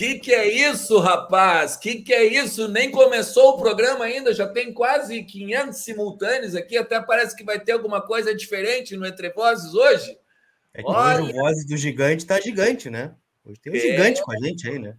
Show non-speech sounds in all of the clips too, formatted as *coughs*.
Que que é isso, rapaz? Que que é isso? Nem começou o programa ainda, já tem quase 500 simultâneos aqui, até parece que vai ter alguma coisa diferente no Entre Vozes hoje. É que Olha... hoje o Vozes do Gigante tá gigante, né? Hoje tem um é... gigante com a gente aí, né?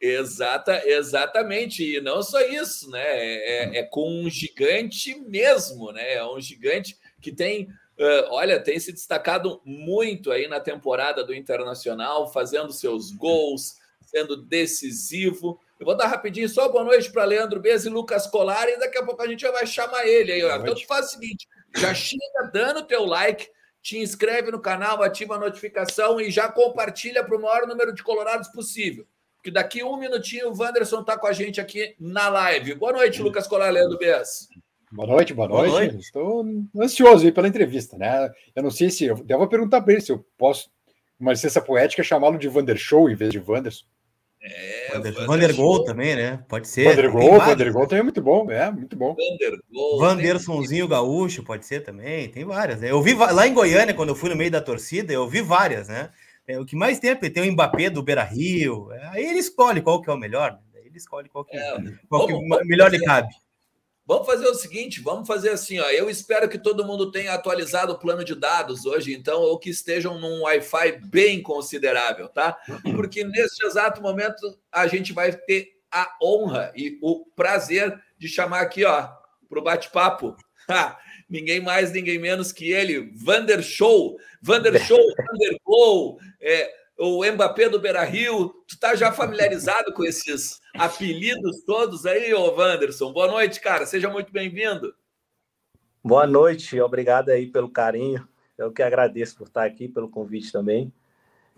Exata, exatamente, e não só isso, né? É, é, é com um gigante mesmo, né? É um gigante que tem Uh, olha, tem se destacado muito aí na temporada do Internacional, fazendo seus gols, sendo decisivo. Eu vou dar rapidinho só boa noite para Leandro Bez e Lucas Colari, e daqui a pouco a gente já vai chamar ele aí. Ó. Então tu faz o seguinte: já chega dando teu like, te inscreve no canal, ativa a notificação e já compartilha para o maior número de colorados possível. Porque daqui um minutinho o Wanderson está com a gente aqui na live. Boa noite, Lucas Colari, Leandro Bez. Boa noite, boa noite. Boa noite. Estou ansioso aí pela entrevista, né? Eu não sei se eu devo perguntar para ele se eu posso, uma licença poética, chamá-lo de Vander Show em vez de Wanderson. É, Vander, Vandergol também, né? Pode ser. Vandergol, Vandergol também é muito bom, é muito bom. Vandergol. Vandersonzinho Gaúcho pode ser também, tem várias. Né? Eu vi lá em Goiânia, quando eu fui no meio da torcida, eu vi várias, né? É, o que mais tem é tem o Mbappé do Beira Rio. É, aí ele escolhe qual que é o melhor. Né? Ele escolhe qual que, é, qual que vamos, melhor lhe cabe. Vamos fazer o seguinte, vamos fazer assim, ó. Eu espero que todo mundo tenha atualizado o plano de dados hoje, então, ou que estejam num Wi-Fi bem considerável, tá? *clears throat* Porque neste exato momento a gente vai ter a honra e o prazer de chamar aqui, ó, para o bate-papo. *laughs* ninguém mais, ninguém menos que ele, Vander Show, Vander *laughs* Show, Vander Gol, é, o Mbappé do Beira Rio. Tu tá já familiarizado com esses apelidos todos aí, ô Wanderson? Boa noite, cara. Seja muito bem-vindo. Boa noite, obrigado aí pelo carinho. Eu que agradeço por estar aqui, pelo convite também.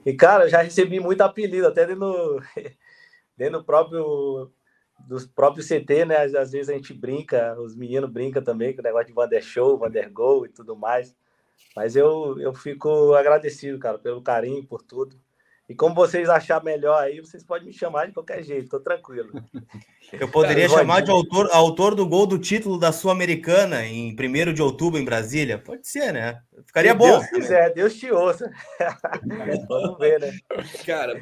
E, cara, já recebi muito apelido, até dentro, *laughs* dentro do próprio dos próprios CT, né? Às vezes a gente brinca, os meninos brincam também com o negócio de Vander Show, Vander Gol e tudo mais. Mas eu, eu fico agradecido, cara, pelo carinho, por tudo. E como vocês achar melhor aí, vocês podem me chamar de qualquer jeito, tô tranquilo. *laughs* Eu poderia Cara, chamar de autor, autor do gol do título da Sul-Americana em 1 de outubro em Brasília. Pode ser, né? Ficaria Se bom. Deus quiser, Deus te ouça. *laughs* Vamos ver, né? Cara,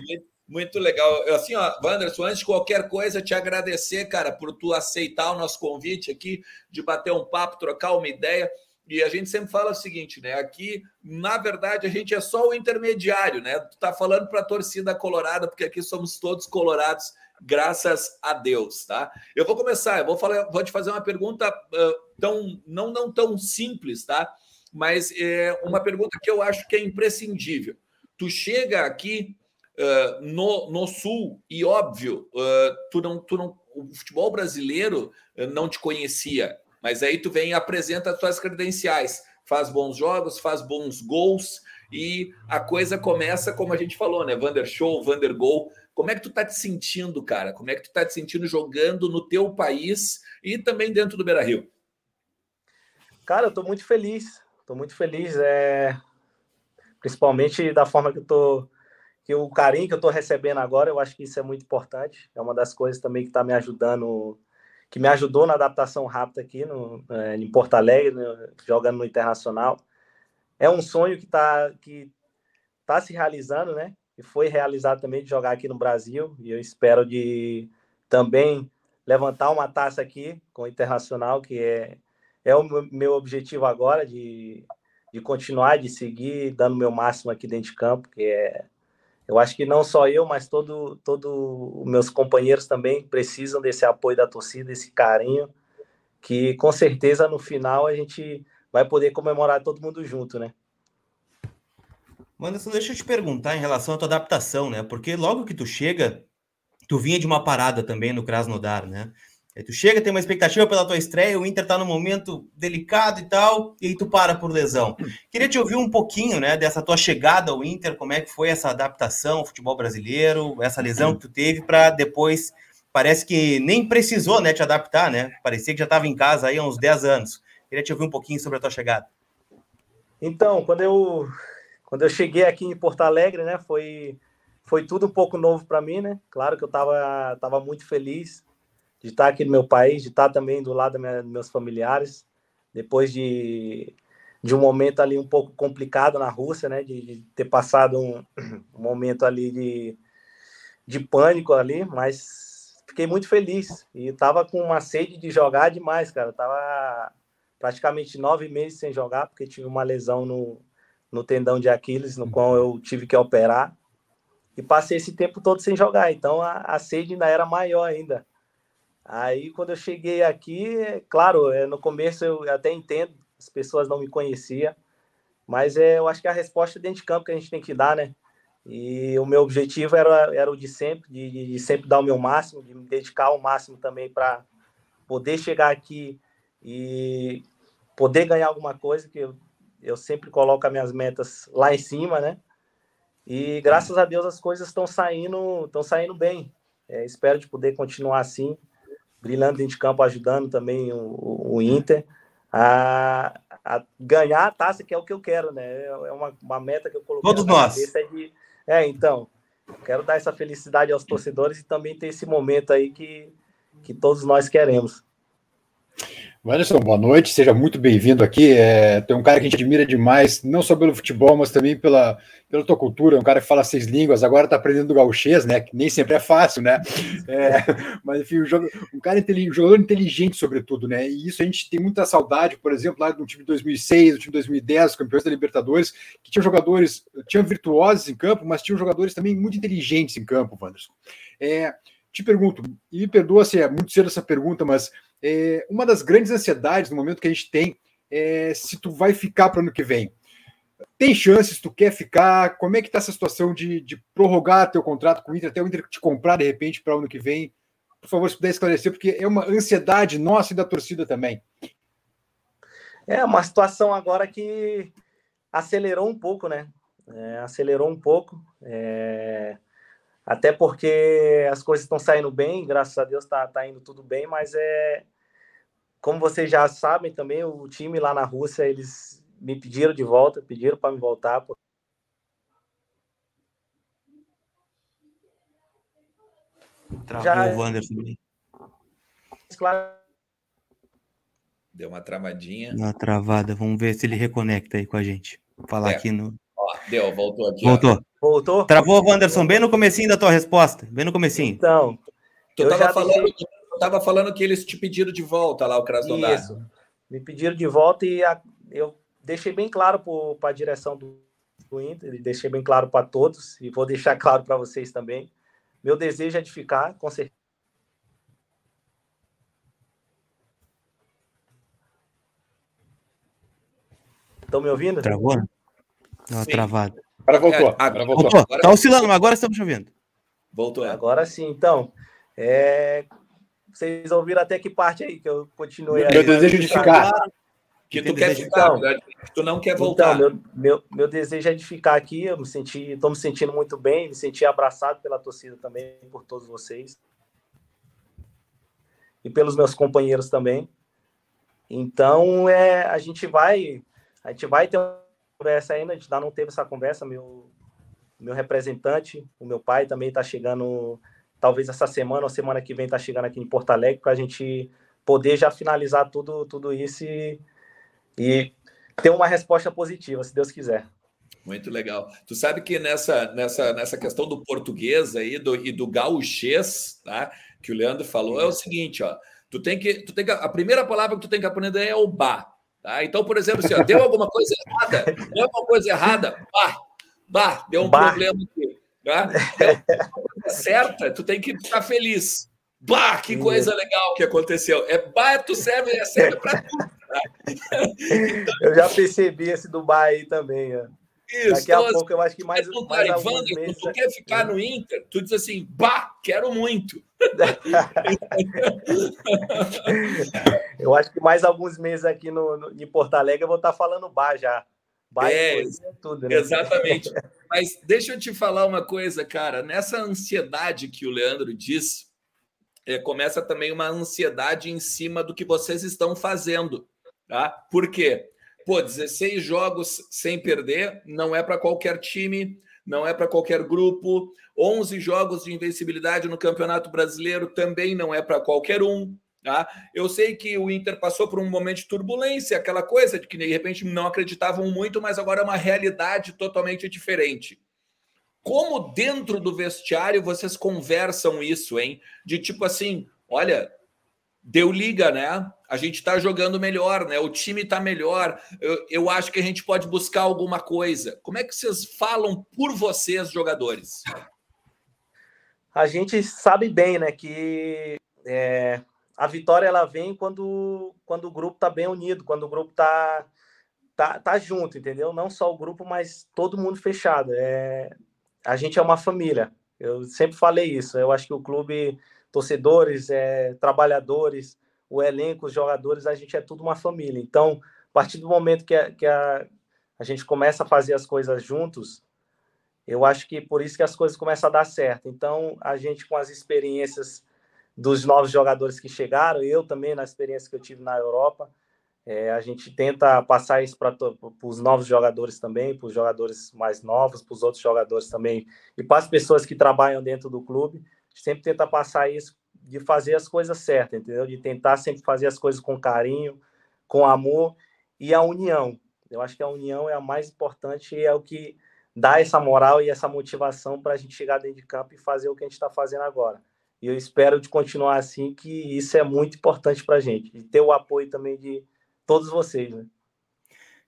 muito legal. Assim, ó, Wanderson, antes de qualquer coisa, te agradecer, cara, por tu aceitar o nosso convite aqui, de bater um papo, trocar uma ideia. E a gente sempre fala o seguinte, né? Aqui, na verdade, a gente é só o intermediário, né? Tu tá falando para a torcida colorada, porque aqui somos todos colorados, graças a Deus, tá? Eu vou começar, eu vou falar, vou te fazer uma pergunta uh, tão não não tão simples, tá? Mas é uma pergunta que eu acho que é imprescindível. Tu chega aqui uh, no, no sul e óbvio, uh, tu não tu não o futebol brasileiro não te conhecia, mas aí tu vem e apresenta as tuas credenciais, faz bons jogos, faz bons gols e a coisa começa como a gente falou, né? Vander Show, Vander Gol. Como é que tu tá te sentindo, cara? Como é que tu tá te sentindo jogando no teu país e também dentro do Beira-Rio? Cara, eu tô muito feliz. Tô muito feliz, é principalmente da forma que eu tô que o carinho que eu tô recebendo agora, eu acho que isso é muito importante. É uma das coisas também que tá me ajudando que me ajudou na adaptação rápida aqui no, é, em Porto Alegre, né, jogando no Internacional. É um sonho que está que tá se realizando, né? E foi realizado também de jogar aqui no Brasil. E eu espero de também levantar uma taça aqui com o Internacional, que é, é o meu objetivo agora, de, de continuar, de seguir dando meu máximo aqui dentro de campo, que é eu acho que não só eu, mas todo, todo meus companheiros também precisam desse apoio da torcida, desse carinho, que com certeza no final a gente vai poder comemorar todo mundo junto, né? Anderson, deixa eu te perguntar em relação à tua adaptação, né? Porque logo que tu chega, tu vinha de uma parada também no Krasnodar, né? Aí tu chega, tem uma expectativa pela tua estreia, o Inter tá num momento delicado e tal, e aí tu para por lesão. Queria te ouvir um pouquinho, né, dessa tua chegada ao Inter, como é que foi essa adaptação ao futebol brasileiro, essa lesão que tu teve para depois, parece que nem precisou, né, te adaptar, né? Parecia que já estava em casa aí há uns 10 anos. Queria te ouvir um pouquinho sobre a tua chegada. Então, quando eu quando eu cheguei aqui em Porto Alegre, né, foi foi tudo um pouco novo para mim, né? Claro que eu estava tava muito feliz de estar aqui no meu país, de estar também do lado dos meus familiares, depois de, de um momento ali um pouco complicado na Rússia, né? De, de ter passado um, *clears throat* um, momento ali de, de pânico ali, mas fiquei muito feliz e tava com uma sede de jogar demais, cara. tava praticamente nove meses sem jogar porque tive uma lesão no, no tendão de Aquiles, no qual eu tive que operar e passei esse tempo todo sem jogar. Então a, a sede ainda era maior ainda. Aí quando eu cheguei aqui, é, claro, é, no começo eu até entendo, as pessoas não me conheciam, mas é, eu acho que a resposta é dentro de campo que a gente tem que dar, né? E o meu objetivo era, era o de sempre, de, de sempre dar o meu máximo, de me dedicar ao máximo também para poder chegar aqui e poder ganhar alguma coisa, que eu, eu sempre coloco as minhas metas lá em cima, né? E graças a Deus as coisas estão saindo, estão saindo bem. É, espero de poder continuar assim, brilhando dentro de campo, ajudando também o, o Inter a, a, ganhar a taça, que é o que eu quero, né? É uma, uma meta que eu coloquei Todos nós. É, de, é, então, quero dar essa felicidade aos torcedores e também ter esse momento aí que, que todos nós queremos. Wanderson, boa noite, seja muito bem-vindo aqui. É, tem um cara que a gente admira demais, não só pelo futebol, mas também pela, pela tua cultura. Um cara que fala seis línguas, agora está aprendendo gauchês, né? Que nem sempre é fácil, né? É, *laughs* mas enfim, um, jogo, um cara um jogador inteligente, sobretudo, né? E isso a gente tem muita saudade, por exemplo, lá no time de 2006, no time de 2010, os campeões da Libertadores, que tinham jogadores, tinham virtuosos em campo, mas tinham jogadores também muito inteligentes em campo, Wanderson. É, te pergunto, e me perdoa se é muito cedo essa pergunta, mas é, uma das grandes ansiedades no momento que a gente tem é se tu vai ficar para o ano que vem. Tem chances, tu quer ficar? Como é que está essa situação de, de, prorrogar teu contrato com o Inter, até o Inter te comprar de repente para o ano que vem? Por favor, se puder esclarecer, porque é uma ansiedade nossa e da torcida também. É uma situação agora que acelerou um pouco, né? É, acelerou um pouco. É... Até porque as coisas estão saindo bem, graças a Deus está tá indo tudo bem, mas é como vocês já sabem também, o time lá na Rússia, eles me pediram de volta, pediram para me voltar. Travou já... o Wanderson. Claro. Deu uma travadinha. Uma travada. Vamos ver se ele reconecta aí com a gente. Vou falar é. aqui no. Ó, deu, voltou aqui. Voltou. Ó. Voltou? Travou, Wanderson, bem no comecinho da tua resposta. Bem no comecinho. Então. Tu estava falando, deixei... tava falando que eles te pediram de volta lá, o Krasnodar. Isso. Me pediram de volta e a, eu deixei bem claro para a direção do, do Inter, deixei bem claro para todos e vou deixar *laughs* claro para vocês também. Meu desejo é de ficar, com certeza. Estão me ouvindo? Travou? Não, travado. Agora voltou. É, agora voltou. voltou. Agora... Tá oscilando, mas agora estamos chovendo. Voltou. É. Agora sim. Então, é... vocês ouviram até que parte aí que eu continuei. Meu desejo de ficar. Que tu quer ficar, então, tu não quer voltar. Então, meu, meu, meu desejo é de ficar aqui. Eu me senti, estou me sentindo muito bem, me senti abraçado pela torcida também, por todos vocês. E pelos meus companheiros também. Então, é, a gente vai, a gente vai ter conversa ainda, a gente ainda não teve essa conversa. Meu, meu representante, o meu pai também está chegando, talvez essa semana ou semana que vem está chegando aqui em Porto Alegre para a gente poder já finalizar tudo, tudo isso e, e ter uma resposta positiva, se Deus quiser. Muito legal. Tu sabe que nessa, nessa, nessa questão do português aí do, e do gauchês, tá? Que o Leandro falou, é o seguinte, ó. Tu tem que, tu tem que, a primeira palavra que tu tem que aprender é o ba. Tá? Então, por exemplo, se assim, deu alguma coisa errada, deu alguma coisa errada, bah, bah, deu um bah. problema aqui. Tá? Então, certa, tu tem que estar feliz. Bah, que coisa legal que aconteceu. É bah, tu serve, é serve para tudo. Tá? Então, eu já percebi esse do bah aí também. Ó. Isso, Daqui a então, pouco eu acho que mais, Ivandro, meses... tu quer ficar no Inter, tu diz assim, bah, quero muito. *laughs* eu acho que mais alguns meses aqui no, no, em Porto Alegre eu vou estar falando bah já. Bah é, é tudo, né? Exatamente. Mas deixa eu te falar uma coisa, cara. Nessa ansiedade que o Leandro disse, é, começa também uma ansiedade em cima do que vocês estão fazendo. Tá? Por quê? Pô, 16 jogos sem perder não é para qualquer time, não é para qualquer grupo. 11 jogos de invencibilidade no Campeonato Brasileiro também não é para qualquer um. Tá? Eu sei que o Inter passou por um momento de turbulência, aquela coisa de que de repente não acreditavam muito, mas agora é uma realidade totalmente diferente. como dentro do vestiário vocês conversam isso, hein? De tipo assim, olha, deu liga, né? A gente está jogando melhor, né? O time está melhor. Eu, eu acho que a gente pode buscar alguma coisa. Como é que vocês falam por vocês, jogadores? A gente sabe bem, né, que é, a vitória ela vem quando, quando o grupo está bem unido, quando o grupo está tá, tá junto, entendeu? Não só o grupo, mas todo mundo fechado. É, a gente é uma família. Eu sempre falei isso. Eu acho que o clube, torcedores, é, trabalhadores, o elenco, os jogadores, a gente é tudo uma família. Então, a partir do momento que, a, que a, a gente começa a fazer as coisas juntos, eu acho que por isso que as coisas começam a dar certo. Então, a gente com as experiências dos novos jogadores que chegaram, eu também na experiência que eu tive na Europa, é, a gente tenta passar isso para os novos jogadores também, para os jogadores mais novos, para os outros jogadores também, e para as pessoas que trabalham dentro do clube. Sempre tenta passar isso de fazer as coisas certas, entendeu? De tentar sempre fazer as coisas com carinho, com amor e a união. Eu acho que a união é a mais importante e é o que dá essa moral e essa motivação para a gente chegar dentro de campo e fazer o que a gente está fazendo agora. E eu espero de continuar assim, que isso é muito importante para a gente, e ter o apoio também de todos vocês, né?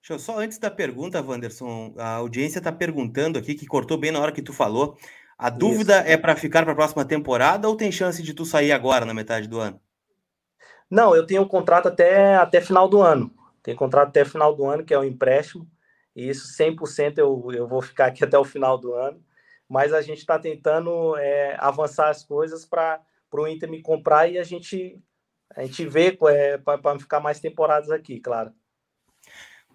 Deixa eu só antes da pergunta, Wanderson, a audiência está perguntando aqui, que cortou bem na hora que tu falou. A dúvida Isso. é para ficar para a próxima temporada ou tem chance de tu sair agora na metade do ano? Não, eu tenho um contrato até, até final do ano. Tenho contrato até final do ano, que é o um empréstimo. E isso 100% eu, eu vou ficar aqui *laughs* até o final do ano. Mas a gente está tentando é, avançar as coisas para o Inter me comprar e a gente a gente vê é, para ficar mais temporadas aqui, claro.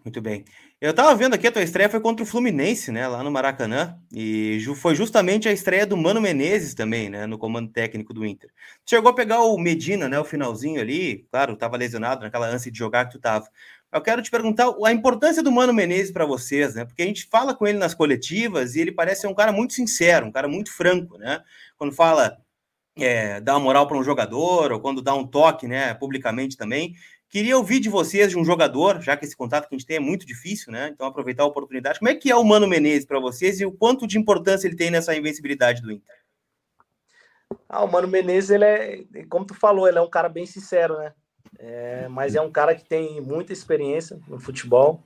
Muito bem. Eu tava vendo aqui, a tua estreia foi contra o Fluminense, né, lá no Maracanã, e foi justamente a estreia do Mano Menezes também, né, no comando técnico do Inter. Chegou a pegar o Medina, né, o finalzinho ali, claro, tava lesionado naquela ânsia de jogar que tu tava. Eu quero te perguntar a importância do Mano Menezes para vocês, né, porque a gente fala com ele nas coletivas e ele parece ser um cara muito sincero, um cara muito franco, né, quando fala é, dar uma moral para um jogador, ou quando dá um toque, né, publicamente também. Queria ouvir de vocês, de um jogador, já que esse contato que a gente tem é muito difícil, né? Então, aproveitar a oportunidade. Como é que é o Mano Menezes para vocês e o quanto de importância ele tem nessa invencibilidade do Inter? Ah, o Mano Menezes, ele é, como tu falou, ele é um cara bem sincero, né? É, mas é um cara que tem muita experiência no futebol,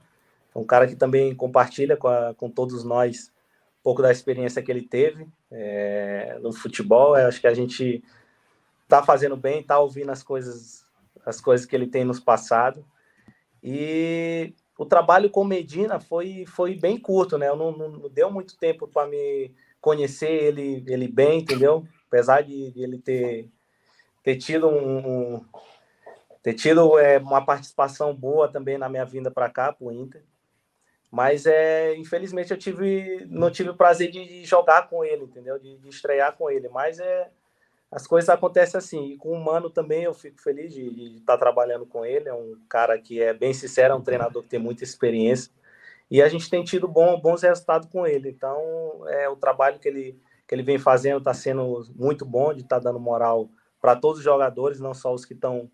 é um cara que também compartilha com, a, com todos nós um pouco da experiência que ele teve é, no futebol. Eu acho que a gente está fazendo bem, está ouvindo as coisas, as coisas que ele tem nos passado. E o trabalho com Medina foi, foi bem curto, né? Eu não, não deu muito tempo para me conhecer ele, ele bem, entendeu? Apesar de, de ele ter, ter tido um, um ter tido é, uma participação boa também na minha vinda para cá, para o Inter. Mas é, infelizmente eu tive, não tive o prazer de jogar com ele, entendeu? De, de estrear com ele. Mas é, as coisas acontecem assim. E com o Mano também eu fico feliz de, estar trabalhando com ele. É um cara que é bem sincero, é um treinador que tem muita experiência. E a gente tem tido bom, bons resultados com ele. Então, é, o trabalho que ele, que ele vem fazendo está sendo muito bom, de estar tá dando moral para todos os jogadores, não só os que estão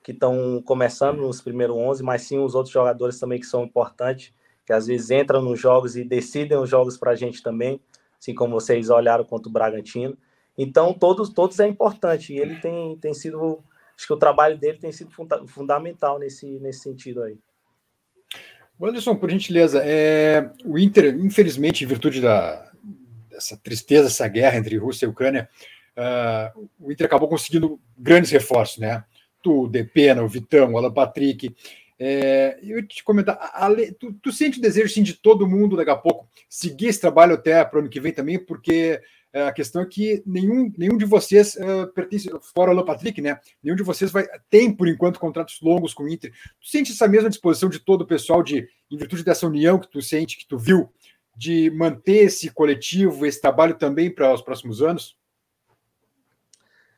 que estão começando nos primeiros 11, mas sim os outros jogadores também que são importantes que às vezes entram nos jogos e decidem os jogos para a gente também, assim como vocês olharam contra o Bragantino. Então, todos, todos é importante. E ele tem, tem sido. Acho que o trabalho dele tem sido funda fundamental nesse, nesse sentido aí. Anderson, por gentileza, é, o Inter, infelizmente, em virtude da, dessa tristeza, essa guerra entre Rússia e Ucrânia, uh, o Inter acabou conseguindo grandes reforços, né? Tu, Depena, o Vitão, o Alan Patrick. É, eu te comentar, a, tu, tu, sente o desejo sim, de todo mundo daqui a pouco seguir esse trabalho até para o ano que vem também, porque a questão é que nenhum, nenhum de vocês uh, pertence, fora o Alan Patrick, né? Nenhum de vocês vai tem, por enquanto, contratos longos com o Inter. Tu sente essa mesma disposição de todo o pessoal, de, em virtude dessa união que tu sente, que tu viu, de manter esse coletivo, esse trabalho também para os próximos anos?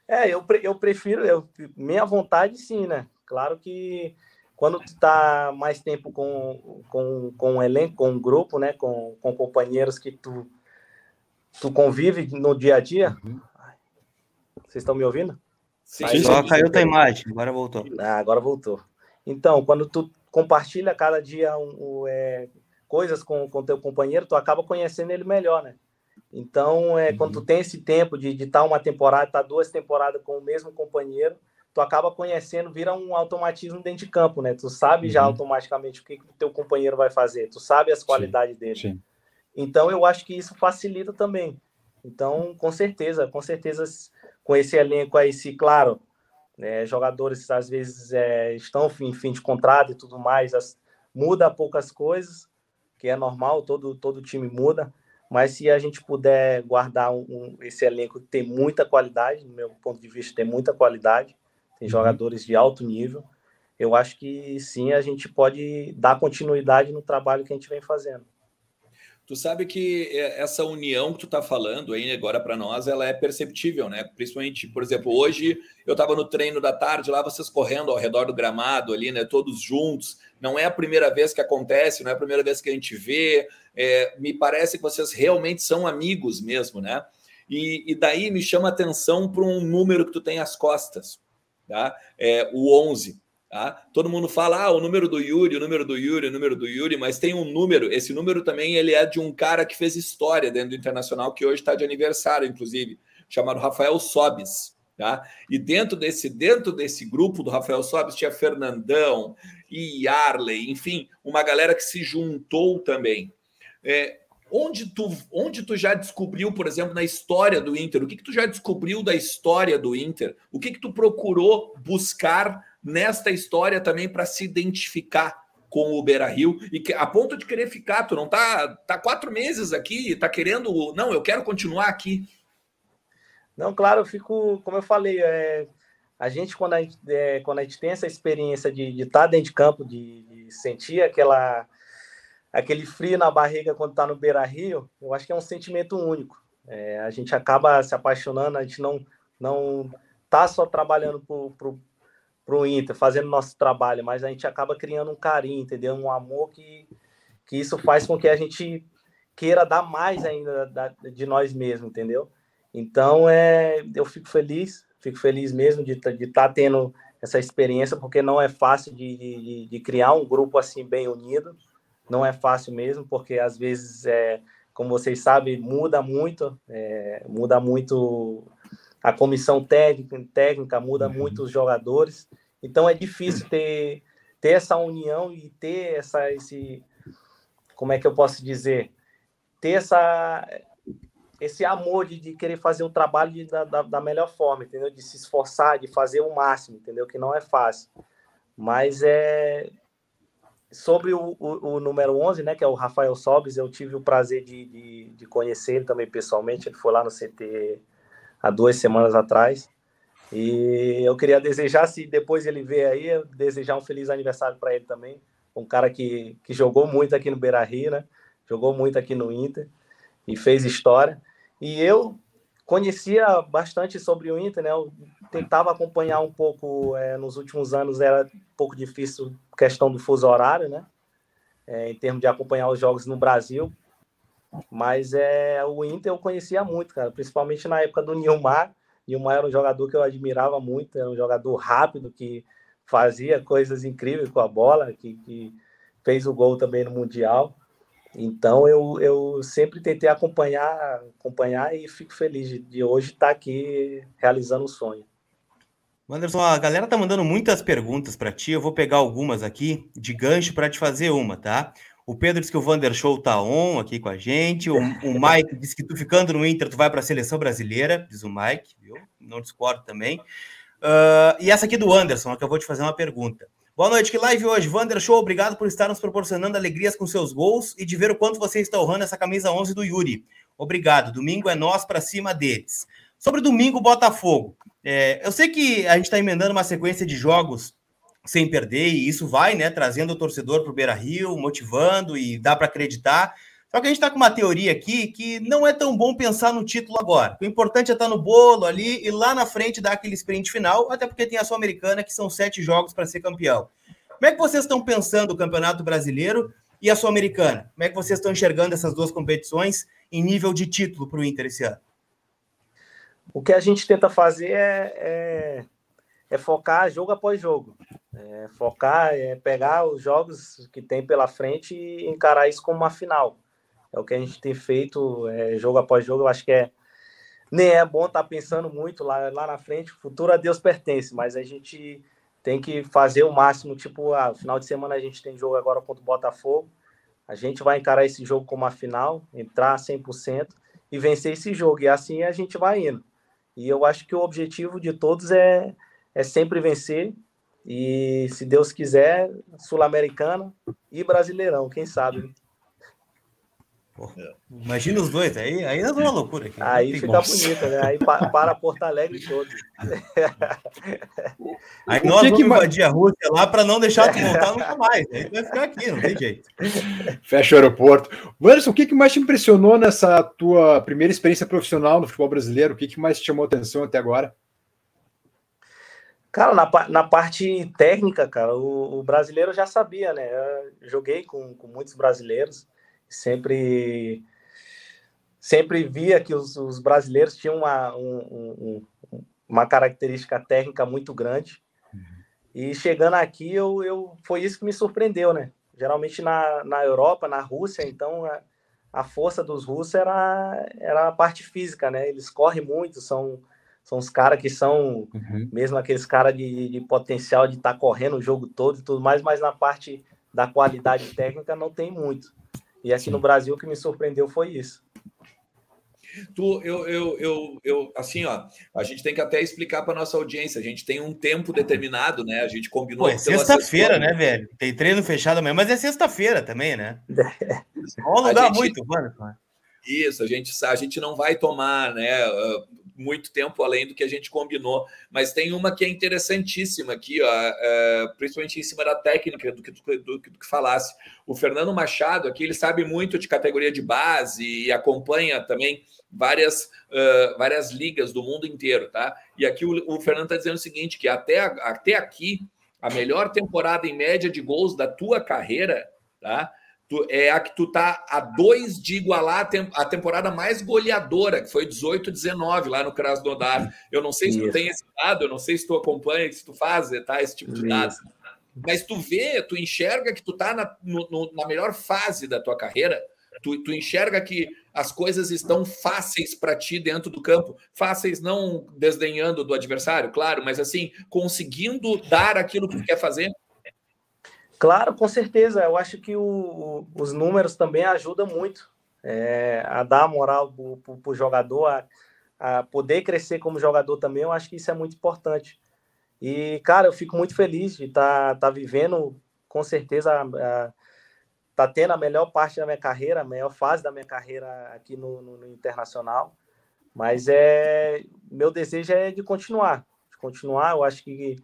É, eu, eu prefiro, eu, minha vontade sim, né? Claro que quando tu tá mais tempo com, com, com elenco, com um grupo, né, com, com companheiros que tu, tu convive no dia a dia. Uhum. Vocês estão me ouvindo? Sim, Aí, só caiu tua imagem, agora voltou. Ah, agora voltou. Então, quando tu compartilha cada dia um, um, é, coisas com o teu companheiro, tu acaba conhecendo ele melhor, né? Então, é, uhum. quando tu tem esse tempo de estar tá uma temporada, estar tá duas temporadas com o mesmo companheiro, tu acaba conhecendo, vira um automatismo dentro de campo, né? Tu sabe uhum. já automaticamente o que, o teu companheiro vai fazer, tu sabe as qualidades sim, dele. Sim. Então, eu acho que isso facilita também. Então, com certeza, com certeza, com esse elenco aí, se, claro, né, jogadores às vezes é, estão em fim de contrato e tudo mais, as, muda poucas coisas, que é normal, todo, todo time muda, mas se a gente puder guardar um, um, esse elenco que tem muita qualidade, no meu ponto de vista, tem muita qualidade, tem uhum. jogadores de alto nível, eu acho que sim, a gente pode dar continuidade no trabalho que a gente vem fazendo. Tu sabe que é, essa união que tu tá falando aí agora para nós, ela é perceptível, né? Principalmente, por exemplo, hoje eu estava no treino da tarde lá, vocês correndo ao redor do gramado ali, né? Todos juntos. Não é a primeira vez que acontece, não é a primeira vez que a gente vê. É, me parece que vocês realmente são amigos mesmo, né? E, e daí me chama atenção para um número que tu tem às costas, tá? É o 11. Tá? Todo mundo fala ah, o número do Yuri, o número do Yuri, o número do Yuri, mas tem um número. Esse número também ele é de um cara que fez história dentro do Internacional, que hoje está de aniversário, inclusive, chamado Rafael Sobis. Tá? E dentro desse, dentro desse grupo do Rafael Sobis tinha Fernandão e Yarley, enfim, uma galera que se juntou também. É, onde, tu, onde tu já descobriu, por exemplo, na história do Inter? O que, que tu já descobriu da história do Inter? O que, que tu procurou buscar nesta história também para se identificar com o Beira Rio e que, a ponto de querer ficar. Tu não tá, tá quatro meses aqui, tá querendo. Não, eu quero continuar aqui. Não, claro, eu fico, como eu falei, é, a gente, quando a gente, é, quando a gente tem essa experiência de estar tá dentro de campo, de, de, sentir aquela, aquele frio na barriga quando está no Beira Rio, eu acho que é um sentimento único. É, a gente acaba se apaixonando, a gente não não tá só trabalhando por, para o Inter, fazendo nosso trabalho, mas a gente acaba criando um carinho, entendeu? Um amor que, que isso faz com que a gente queira dar mais ainda da, de nós mesmos, entendeu? Então, é, eu fico feliz, fico feliz mesmo de estar tá tendo essa experiência, porque não é fácil de, de, de, criar um grupo assim bem unido, não é fácil mesmo, porque às vezes, é, como vocês sabem, muda muito, é, muda muito a comissão técnica, técnica muda uhum. muito os jogadores, então é difícil ter, ter essa união e ter essa, esse, como é que eu posso dizer, ter essa, esse amor de, de querer fazer o trabalho de, da, da, melhor forma, entendeu? De se esforçar, de fazer o máximo, entendeu? Que não é fácil. Mas é sobre o, o, o número 11, né, que é o Rafael Sobes, eu tive o prazer de, de, de conhecer ele também pessoalmente. Ele foi lá no CT há duas semanas atrás. E eu queria desejar, se depois ele ver aí, desejar um feliz aniversário para ele também. Um cara que, que jogou muito aqui no Beira Rio, né? Jogou muito aqui no Inter e fez história. E eu conhecia bastante sobre o Inter, né? Eu tentava acompanhar um pouco, é, nos últimos anos era um pouco difícil questão do fuso horário, né? É, em termos de acompanhar os jogos no Brasil. Mas é, o Inter eu conhecia muito, cara, principalmente na época do Nilmar Nilmar era um jogador que eu admirava muito, era um jogador rápido que fazia coisas incríveis com a bola, que, que fez o gol também no Mundial. Então eu, eu sempre tentei acompanhar, acompanhar e fico feliz de, de hoje estar aqui realizando o sonho. Anderson, a galera tá mandando muitas perguntas para ti. Eu vou pegar algumas aqui de gancho para te fazer uma, tá? O Pedro disse que o Vander Show tá on aqui com a gente. O, *laughs* o Mike disse que tu ficando no Inter, tu vai para a seleção brasileira, diz o Mike, viu? Não discordo também. Uh, e essa aqui do Anderson, que eu vou te fazer uma pergunta. Boa noite, que live hoje. Vander Show, obrigado por estar nos proporcionando alegrias com seus gols e de ver o quanto você está honrando essa camisa 11 do Yuri. Obrigado. Domingo é nós para cima deles. Sobre domingo, Botafogo. É, eu sei que a gente está emendando uma sequência de jogos sem perder, e isso vai, né, trazendo o torcedor para o Beira Rio, motivando e dá para acreditar. Só que a gente está com uma teoria aqui que não é tão bom pensar no título agora. O importante é estar tá no bolo ali e lá na frente dar aquele sprint final, até porque tem a Sul-Americana, que são sete jogos para ser campeão. Como é que vocês estão pensando o Campeonato Brasileiro e a Sul-Americana? Como é que vocês estão enxergando essas duas competições em nível de título para o Inter esse ano? O que a gente tenta fazer é, é, é focar jogo após jogo. É focar, é pegar os jogos que tem pela frente e encarar isso como uma final. É o que a gente tem feito é, jogo após jogo. Eu acho que é nem é bom estar tá pensando muito lá, lá na frente. O futuro a Deus pertence, mas a gente tem que fazer o máximo. Tipo, ah, final de semana a gente tem jogo agora contra o Botafogo. A gente vai encarar esse jogo como a final, entrar 100% e vencer esse jogo. E assim a gente vai indo. E eu acho que o objetivo de todos é, é sempre vencer. E se Deus quiser, Sul-Americana e Brasileirão, quem sabe. É. Imagina os dois, aí, aí é uma loucura. Aqui. Aí fica como. bonito, né? Aí para Porto Alegre todo. Aí nós que vamos que... invadir a Rússia lá para não deixar tu voltar nunca mais. Aí tu vai ficar aqui, não tem jeito. Fecha o aeroporto. Anderson, o que, que mais te impressionou nessa tua primeira experiência profissional no futebol brasileiro? O que, que mais te chamou atenção até agora? Cara, na, na parte técnica, cara, o, o brasileiro já sabia, né? Eu joguei com, com muitos brasileiros sempre sempre via que os, os brasileiros tinham uma, um, um, uma característica técnica muito grande. Uhum. E chegando aqui, eu, eu, foi isso que me surpreendeu, né? Geralmente na, na Europa, na Rússia, então a, a força dos russos era, era a parte física, né? Eles correm muito, são, são os caras que são, uhum. mesmo aqueles caras de, de potencial de estar tá correndo o jogo todo e tudo mais, mas na parte da qualidade técnica não tem muito. E aqui Sim. no Brasil o que me surpreendeu foi isso. Tu, eu, eu, eu, eu, assim, ó, a gente tem que até explicar para nossa audiência. A gente tem um tempo determinado, né? A gente combinou. Pô, é sexta-feira, né, velho? Tem treino fechado amanhã, mas é sexta-feira também, né? *laughs* não dá gente, muito, mano. Isso, a gente, a gente não vai tomar, né? Muito tempo além do que a gente combinou. Mas tem uma que é interessantíssima aqui, ó, é, principalmente em cima da técnica do que, do, do, que falasse. O Fernando Machado aqui, ele sabe muito de categoria de base e acompanha também várias, uh, várias ligas do mundo inteiro, tá? E aqui o, o Fernando está dizendo o seguinte, que até, até aqui, a melhor temporada em média de gols da tua carreira, tá? Tu, é a que tu tá a dois de igualar a, tem, a temporada mais goleadora, que foi 18-19 lá no Krasnodar. Eu não sei se Isso. tu tem esse dado, eu não sei se tu acompanha, se tu faz tá, esse tipo de dado. Mas tu vê, tu enxerga que tu tá na, no, na melhor fase da tua carreira, tu, tu enxerga que as coisas estão fáceis para ti dentro do campo. Fáceis não desdenhando do adversário, claro, mas assim, conseguindo dar aquilo que tu quer fazer Claro, com certeza. Eu acho que o, os números também ajudam muito é, a dar moral para o jogador, a, a, poder crescer como jogador também. Eu acho que isso é muito importante. E, cara, eu fico muito feliz de estar tá, tá vivendo, com certeza, a, tá tendo a melhor parte da minha carreira, a melhor fase da minha carreira aqui no, no, no Internacional. Mas é meu desejo é de continuar, de continuar. Eu acho que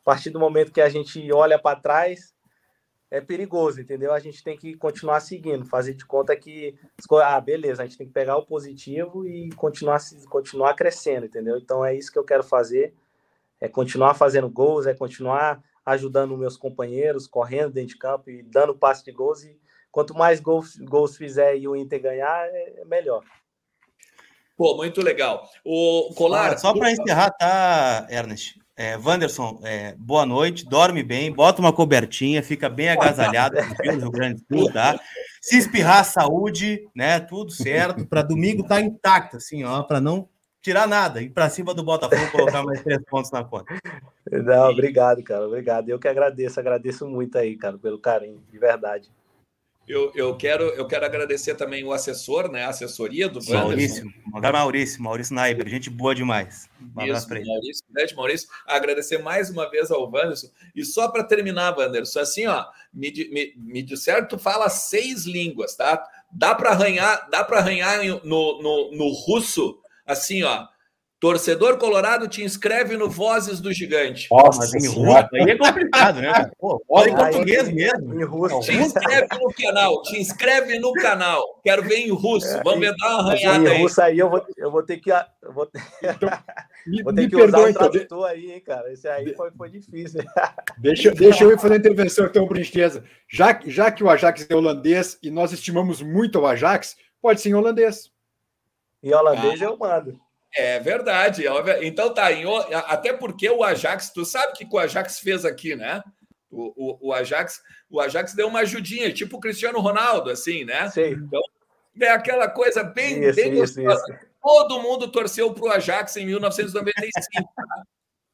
a partir do momento que a gente olha para trás, é perigoso, entendeu? A gente tem que continuar seguindo, fazer de conta que, ah, beleza, a gente tem que pegar o positivo e continuar, continuar crescendo, entendeu? Então é isso que eu quero fazer, é continuar fazendo gols, é continuar ajudando meus companheiros, correndo dentro de campo e dando passe de gols. E quanto mais gols, gols fizer e o Inter ganhar, é, é melhor. Pô, muito legal. O Colar. Ah, só para encerrar, tá, Ernest? É, Wanderson, é, boa noite, dorme bem, bota uma cobertinha, fica bem agasalhado no Rio Grande do Sul, tá? Se espirrar saúde, né? Tudo certo, para domingo tá intacto, assim, ó, para não tirar nada, ir para cima do Botafogo colocar mais três pontos na conta. Não, obrigado, cara, obrigado. Eu que agradeço, agradeço muito aí, cara, pelo carinho, de verdade. Eu, eu, quero, eu quero agradecer também o assessor, né? A assessoria do Maurício, Maurício, Maurício Naiber, gente boa demais. Um Isso, Maurício, grande Maurício. Agradecer mais uma vez ao Wanderson. E só para terminar, Wanderson, assim, ó, me, me, me disseram tu fala seis línguas, tá? Dá para arranhar, dá para arranhar no, no, no russo, assim, ó. Torcedor colorado te inscreve no Vozes do Gigante. Nossa, mas em russo aí é complicado, né? Pô, pode em português mesmo. Em russo. Te inscreve no canal, te inscreve no canal. Quero ver em russo. É, Vamos ver dar uma arranhada aí. Em russo aí eu vou, eu vou ter que. Eu vou, então, *laughs* me, vou ter me que perdoe, usar o então. tradutor aí, hein, cara. Esse aí foi, foi difícil. *laughs* Deixa, deixa eu ir fazer a intervenção, então, Princesa. Já, já que o Ajax é holandês e nós estimamos muito o Ajax, pode ser em holandês. Em holandês ah. eu mando. É verdade. É então tá, até porque o Ajax, tu sabe o que o Ajax fez aqui, né? O, o, o, Ajax, o Ajax deu uma ajudinha, tipo o Cristiano Ronaldo, assim, né? Sim. Então, É aquela coisa bem, isso, bem isso, isso. Todo mundo torceu para o Ajax em 1995. Tá?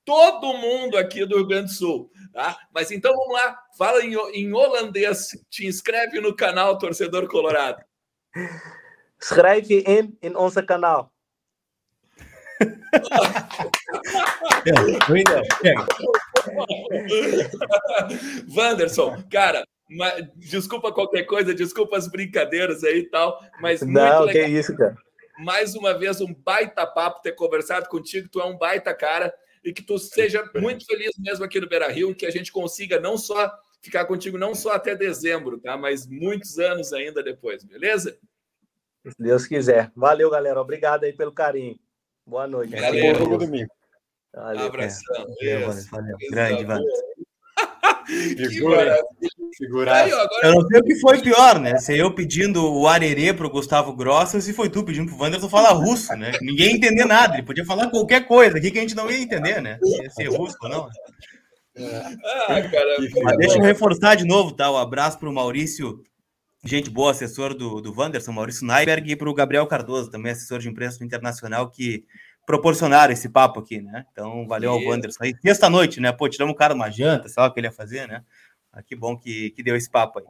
Todo mundo aqui do Rio Grande do Sul. Tá? Mas então vamos lá, fala em, em holandês, te inscreve no canal Torcedor Colorado. Schrijf in in onze canal. Wanderson, cara, desculpa qualquer coisa, desculpa as brincadeiras aí e tal, mas não, que isso, cara. Mais uma vez um baita papo ter conversado contigo, tu é um baita cara e que tu seja muito feliz mesmo aqui no Beira Rio, que a gente consiga não só ficar contigo não só até dezembro, tá? Mas muitos anos ainda depois, beleza? Se Deus quiser. Valeu, galera. Obrigado aí pelo carinho. Boa noite. Valeu. Valeu. domingo. Valeu. Abração. Valeu, valeu. Grande, valeu. Figura. Figura. Aí, agora... Eu não sei o que foi pior, né? Se eu pedindo o arerê pro Gustavo Grosso ou se foi tu pedindo pro Wanderson falar russo, né? Ninguém ia entender nada. Ele podia falar qualquer coisa aqui que a gente não ia entender, né? Ia ser russo ou não. Ah, cara, Mas deixa eu reforçar de novo, tá? O um abraço pro Maurício gente boa, assessor do, do Wanderson, Maurício Naiberg, e para o Gabriel Cardoso, também assessor de imprensa internacional, que proporcionaram esse papo aqui, né? Então, valeu ao Wanderson. E sexta-noite, né? Pô, tiramos o cara uma janta, sei lá o que ele ia fazer, né? Ah, que bom que, que deu esse papo aí.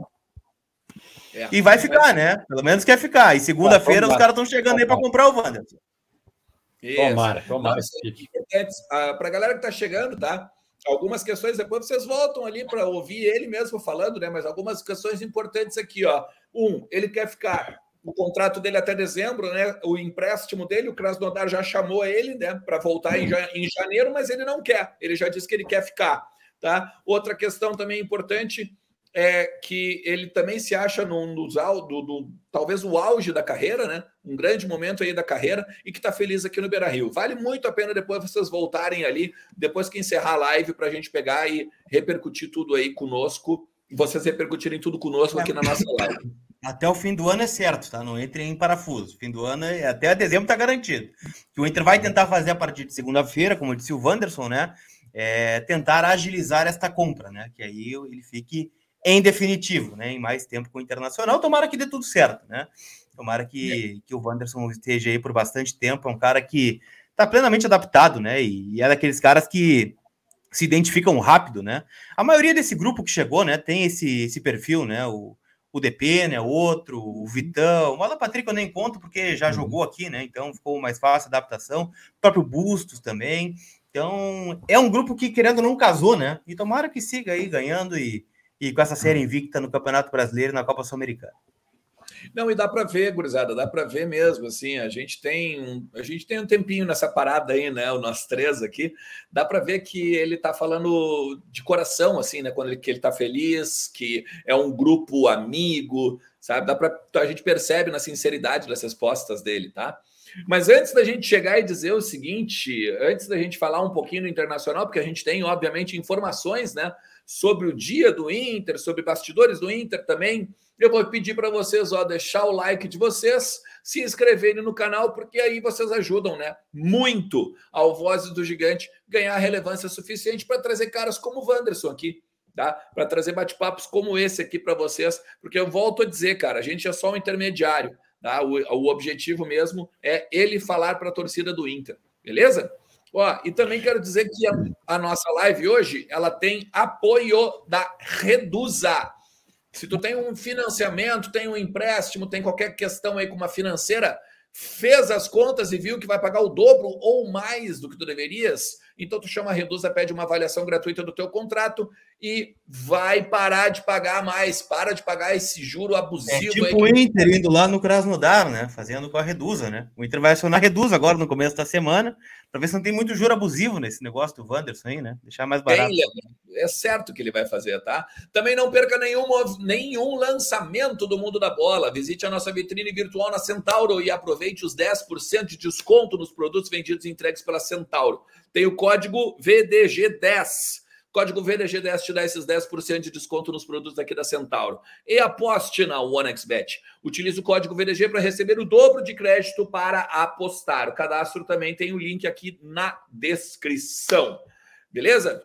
É, e vai ficar, mas... né? Pelo menos quer ficar. E segunda-feira os caras estão chegando aí para comprar o Wanderson. Isso. Tomara, tomara. Para a galera que está chegando, tá? Algumas questões, depois vocês voltam ali para ouvir ele mesmo falando, né? Mas algumas questões importantes aqui, ó. Um, ele quer ficar o contrato dele até dezembro, né? O empréstimo dele, o Krasnodar já chamou ele, né, para voltar em, em janeiro, mas ele não quer. Ele já disse que ele quer ficar, tá? Outra questão também importante é que ele também se acha num dos do, do, talvez o auge da carreira, né? Um grande momento aí da carreira e que está feliz aqui no Beira Rio. Vale muito a pena depois vocês voltarem ali, depois que encerrar a live, para a gente pegar e repercutir tudo aí conosco. Vocês repercutirem tudo conosco aqui na nossa live. Até o fim do ano é certo, tá? Não entre em parafuso. Fim do ano, é... até dezembro está garantido. Que o Inter vai tentar fazer a partir de segunda-feira, como disse o Wanderson, né? É tentar agilizar esta compra, né? Que aí ele fique em definitivo, né? Em mais tempo com o Internacional. Tomara que dê tudo certo, né? Tomara que, é. que o Wanderson esteja aí por bastante tempo. É um cara que está plenamente adaptado, né? E, é daqueles caras que se identificam rápido, né? A maioria desse grupo que chegou, né, tem esse, esse perfil, né? O, o DP, né? Outro, o Vitão, o Alan Patrick eu nem conto porque já uhum. jogou aqui, né? Então ficou mais fácil a adaptação. O próprio Bustos também. Então é um grupo que, querendo, não casou, né? E tomara que siga aí ganhando e, e com essa série invicta no Campeonato Brasileiro e na Copa Sul-Americana. Não, e dá para ver, gurizada, dá para ver mesmo, assim, a gente tem um, a gente tem um tempinho nessa parada aí, né, o nós três aqui, dá para ver que ele tá falando de coração, assim, né, quando ele, que ele tá feliz, que é um grupo amigo, sabe, dá para a gente percebe na sinceridade das respostas dele, tá? Mas antes da gente chegar e dizer o seguinte, antes da gente falar um pouquinho no internacional, porque a gente tem, obviamente, informações, né, sobre o dia do Inter, sobre bastidores do Inter também, eu vou pedir para vocês, ó, deixar o like de vocês, se inscreverem no canal, porque aí vocês ajudam, né? Muito ao Vozes do Gigante ganhar relevância suficiente para trazer caras como o Wanderson aqui, tá? Para trazer bate-papos como esse aqui para vocês, porque eu volto a dizer, cara, a gente é só um intermediário, tá? O, o objetivo mesmo é ele falar para a torcida do Inter, beleza? Ó, e também quero dizer que a, a, nossa live hoje ela tem apoio da Reduza. Se tu tem um financiamento, tem um empréstimo, tem qualquer questão aí com uma financeira, fez as contas e viu que vai pagar o dobro ou mais do que tu deverias, então tu chama a Reduza, pede uma avaliação gratuita do teu contrato e vai parar de pagar mais, para de pagar esse juro abusivo. É tipo o Inter indo lá no Krasnodar, né? Fazendo com a Reduza, né? O Inter vai acionar a Reduza agora no começo da semana, para ver se não tem muito juro abusivo nesse negócio do Wanderson aí, né? Deixar mais barato. é certo que ele vai fazer, tá? Também não perca nenhum, nenhum lançamento do mundo da bola. Visite a nossa vitrine virtual na Centauro e aproveite os 10% de desconto nos produtos vendidos e entregues pela Centauro. Tem o código VDG10. Código VDG10 te dá esses 10% de desconto nos produtos aqui da Centauro. E aposte na OneXBet. Utilize o código VDG para receber o dobro de crédito para apostar. O cadastro também tem o link aqui na descrição. Beleza?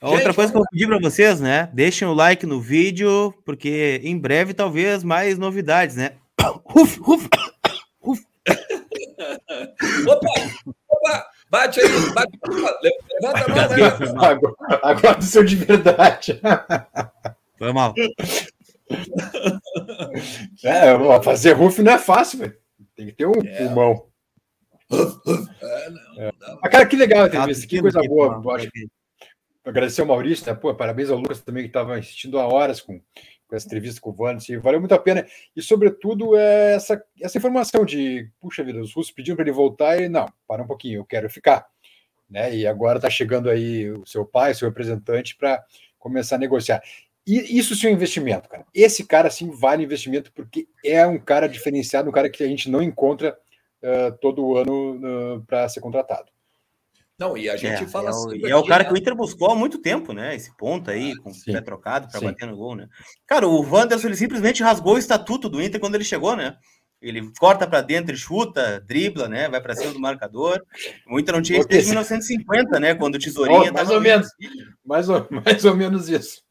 Outra Gente, coisa que eu vou pedir para vocês, né? Deixem o like no vídeo, porque em breve talvez mais novidades, né? Ruf, ruf, ruf. opa, opa, bate aí, bate, levanta a mão, né? Agora, agora do seu de verdade. Foi mal. É, fazer ruf não é fácil, velho. Tem que ter um é. pulmão. É, não, é. Mas, cara, que legal a entrevista, que coisa boa. Acho que agradecer ao Maurício, né? Pô, parabéns ao Lucas também, que estava insistindo há horas com, com essa entrevista com o Vance. Valeu muito a pena. E, sobretudo, é essa, essa informação de, puxa vida, os russos pediram para ele voltar e, não, para um pouquinho, eu quero ficar. Né? E agora está chegando aí o seu pai, seu representante, para começar a negociar. E isso sim é um investimento, cara. Esse cara sim vale investimento porque é um cara diferenciado, um cara que a gente não encontra uh, todo ano uh, para ser contratado. Não, e a gente é, fala é assim. E é o cara né? que o Inter buscou há muito tempo, né? Esse ponto aí, ah, com o pé trocado para bater no gol, né? Cara, o Wanderson ele simplesmente rasgou o estatuto do Inter quando ele chegou, né? Ele corta para dentro, chuta, dribla, né? Vai para cima do marcador. O Inter não tinha isso desde 1950, né? Quando o Tesourinha. Oh, mais ou menos. Mais ou, *laughs* mais ou menos isso.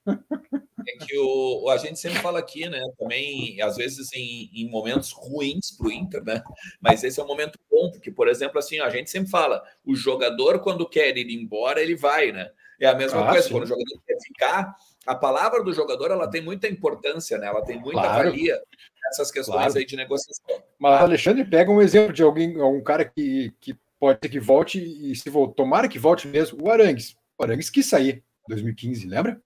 É que o, a gente sempre fala aqui, né? Também, às vezes, em, em momentos ruins para o Inter, né? Mas esse é um momento bom, porque, por exemplo, assim, a gente sempre fala: o jogador, quando quer ir embora, ele vai, né? É a mesma ah, coisa, sim. quando o jogador quer ficar, a palavra do jogador ela tem muita importância, né? Ela tem muita claro. valia nessas questões claro. aí de negociação. Mas Alexandre pega um exemplo de alguém, um cara que, que pode ser que volte e se voltar, tomara que volte mesmo, o Arangues. O Arangues quis sair 2015, lembra?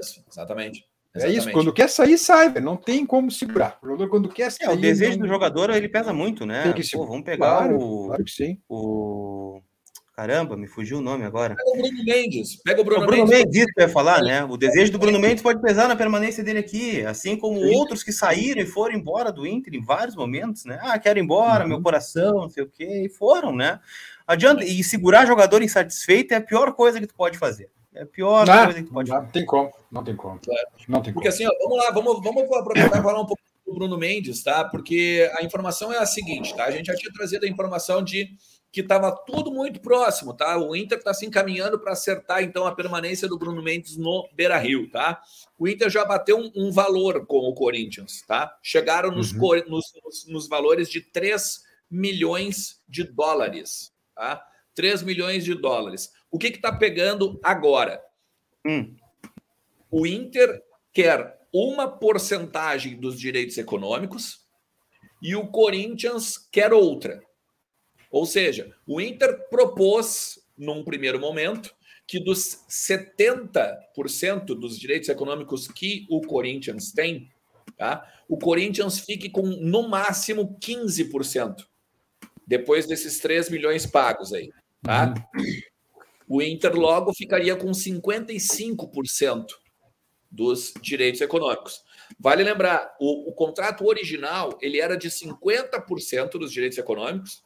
Isso, exatamente. É isso, quando quer sair, sai, velho. Não tem como segurar. O jogador, quando quer sair. É, o desejo não... do jogador ele pesa muito, né? Pô, vamos pegar claro, o. Claro que sim. O. Caramba, me fugiu o nome agora. Pega o Bruno Mendes. Pega o Bruno, o Bruno Mendes. Mendes isso que eu ia falar, né? O desejo do Bruno Mendes pode pesar na permanência dele aqui, assim como Sim. outros que saíram e foram embora do Inter em vários momentos, né? Ah, quero ir embora, uhum. meu coração, não sei o quê, e foram, né? Adianta, e segurar jogador insatisfeito é a pior coisa que tu pode fazer. É a pior não, coisa que pode não. Tem como, não tem como. Não tem Porque como. assim, ó, vamos lá, vamos, vamos aproveitar e falar um pouco do Bruno Mendes, tá? Porque a informação é a seguinte, tá? A gente já tinha trazido a informação de que estava tudo muito próximo, tá? O Inter está se encaminhando para acertar então a permanência do Bruno Mendes no Beira Rio, tá? O Inter já bateu um, um valor com o Corinthians, tá? Chegaram nos, uhum. nos, nos, nos valores de 3 milhões de dólares, tá? 3 milhões de dólares. O que está pegando agora? Hum. O Inter quer uma porcentagem dos direitos econômicos e o Corinthians quer outra. Ou seja, o Inter propôs, num primeiro momento, que dos 70% dos direitos econômicos que o Corinthians tem, tá? o Corinthians fique com no máximo 15%, depois desses 3 milhões pagos aí. Tá? O Inter logo ficaria com 55% dos direitos econômicos. Vale lembrar, o, o, contrato original ele era de 50% dos direitos econômicos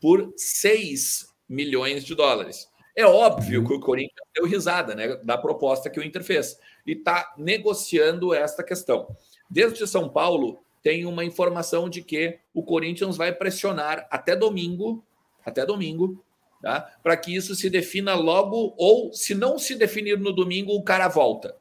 por 6 milhões de dólares. É óbvio que o Corinthians deu risada né, da proposta que o Inter fez e está negociando esta questão. Desde São Paulo, tem uma informação de que o Corinthians vai pressionar até domingo, até domingo, tá? para que isso se defina logo, ou se não se definir no domingo, o cara volta.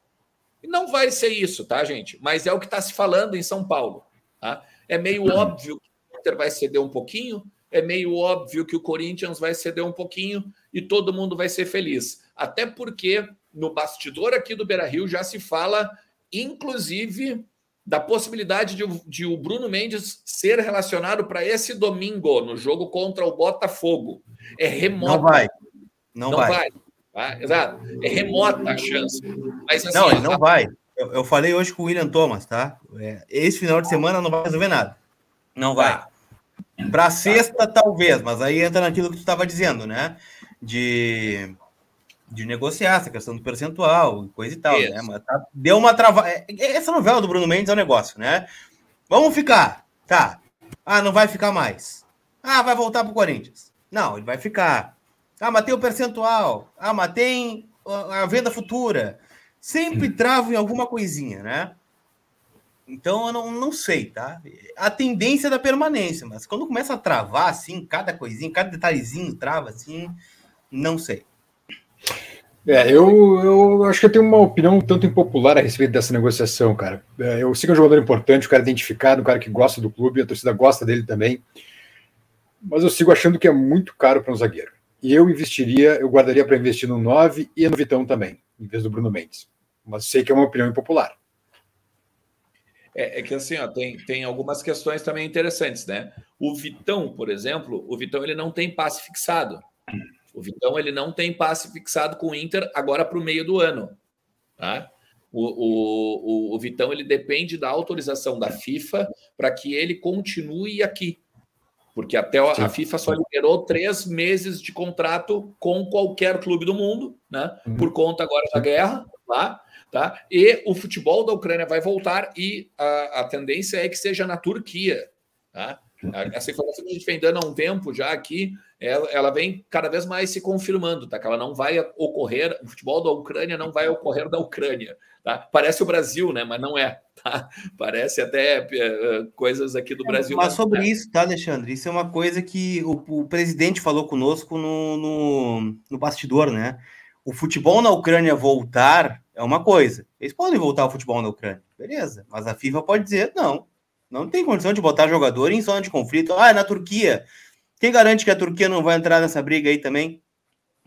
E não vai ser isso, tá, gente? Mas é o que está se falando em São Paulo. Tá? É meio *clears throat* óbvio que o Inter vai ceder um pouquinho, é meio óbvio que o Corinthians vai ceder um pouquinho e todo mundo vai ser feliz. Até porque no bastidor aqui do Beira Rio já se fala, inclusive, da possibilidade de, de o Bruno Mendes ser relacionado para esse domingo no jogo contra o Botafogo. É remota. Não vai. Não, não vai. vai. Tá? Exato. É remota a chance. Mas, assim, não, ele não a... vai. Eu, eu, falei hoje com o William Thomas, tá? É, esse final de semana não vai resolver nada. Não vai. Tá. Para sexta, talvez, mas aí entra naquilo que tu estava dizendo, né? De, de negociar essa questão do percentual, coisa e tal, né? Mas tá, deu uma trava. É, é, essa novela do Bruno Mendes é um negócio, né? Vamos ficar, tá? Ah, não vai ficar mais. Ah, vai voltar pro Corinthians. Não, ele vai ficar. Ah, mas tem o percentual. Ah, mas tem a venda futura. Sempre trava em alguma coisinha, né? Então eu não, não sei, tá? A tendência é da permanência, mas quando começa a travar assim, cada coisinha, cada detalhezinho trava assim, não sei. É, eu, eu acho que eu tenho uma opinião um tanto impopular a respeito dessa negociação, cara. É, eu sei que é um jogador importante, um cara identificado, um cara que gosta do clube, a torcida gosta dele também. Mas eu sigo achando que é muito caro para um zagueiro. E eu investiria, eu guardaria para investir no 9 e no Vitão também, em vez do Bruno Mendes. Mas sei que é uma opinião impopular. É, é, que assim, ó, tem, tem algumas questões também interessantes, né? O Vitão, por exemplo, o Vitão ele não tem passe fixado. O Vitão ele não tem passe fixado com o Inter agora para o meio do ano. Tá? O, o, o, Vitão ele depende da autorização da FIFA para que ele continue aqui. Porque até a, a FIFA só liberou três meses de contrato com qualquer clube do mundo, né? Uhum. Por conta agora da guerra lá. Tá? E o futebol da Ucrânia vai voltar e a, a tendência é que seja na Turquia. Tá? Essa informação que a gente vem dando há um tempo já aqui, ela, ela, vem cada vez mais se confirmando, tá? Que ela não vai ocorrer, o futebol da Ucrânia não vai ocorrer da Ucrânia, tá? Parece o Brasil, né? Mas não é, tá? Parece até uh, coisas aqui do Brasil. Mas sobre é. isso, tá, Alexandre? Isso é uma coisa que o, o presidente falou conosco no, no, no bastidor, né? O futebol na Ucrânia voltar é uma coisa. Eles podem voltar ao futebol na Ucrânia, beleza? Mas a FIFA pode dizer não, não tem condição de botar jogador em zona de conflito. Ah, é na Turquia. Quem garante que a Turquia não vai entrar nessa briga aí também?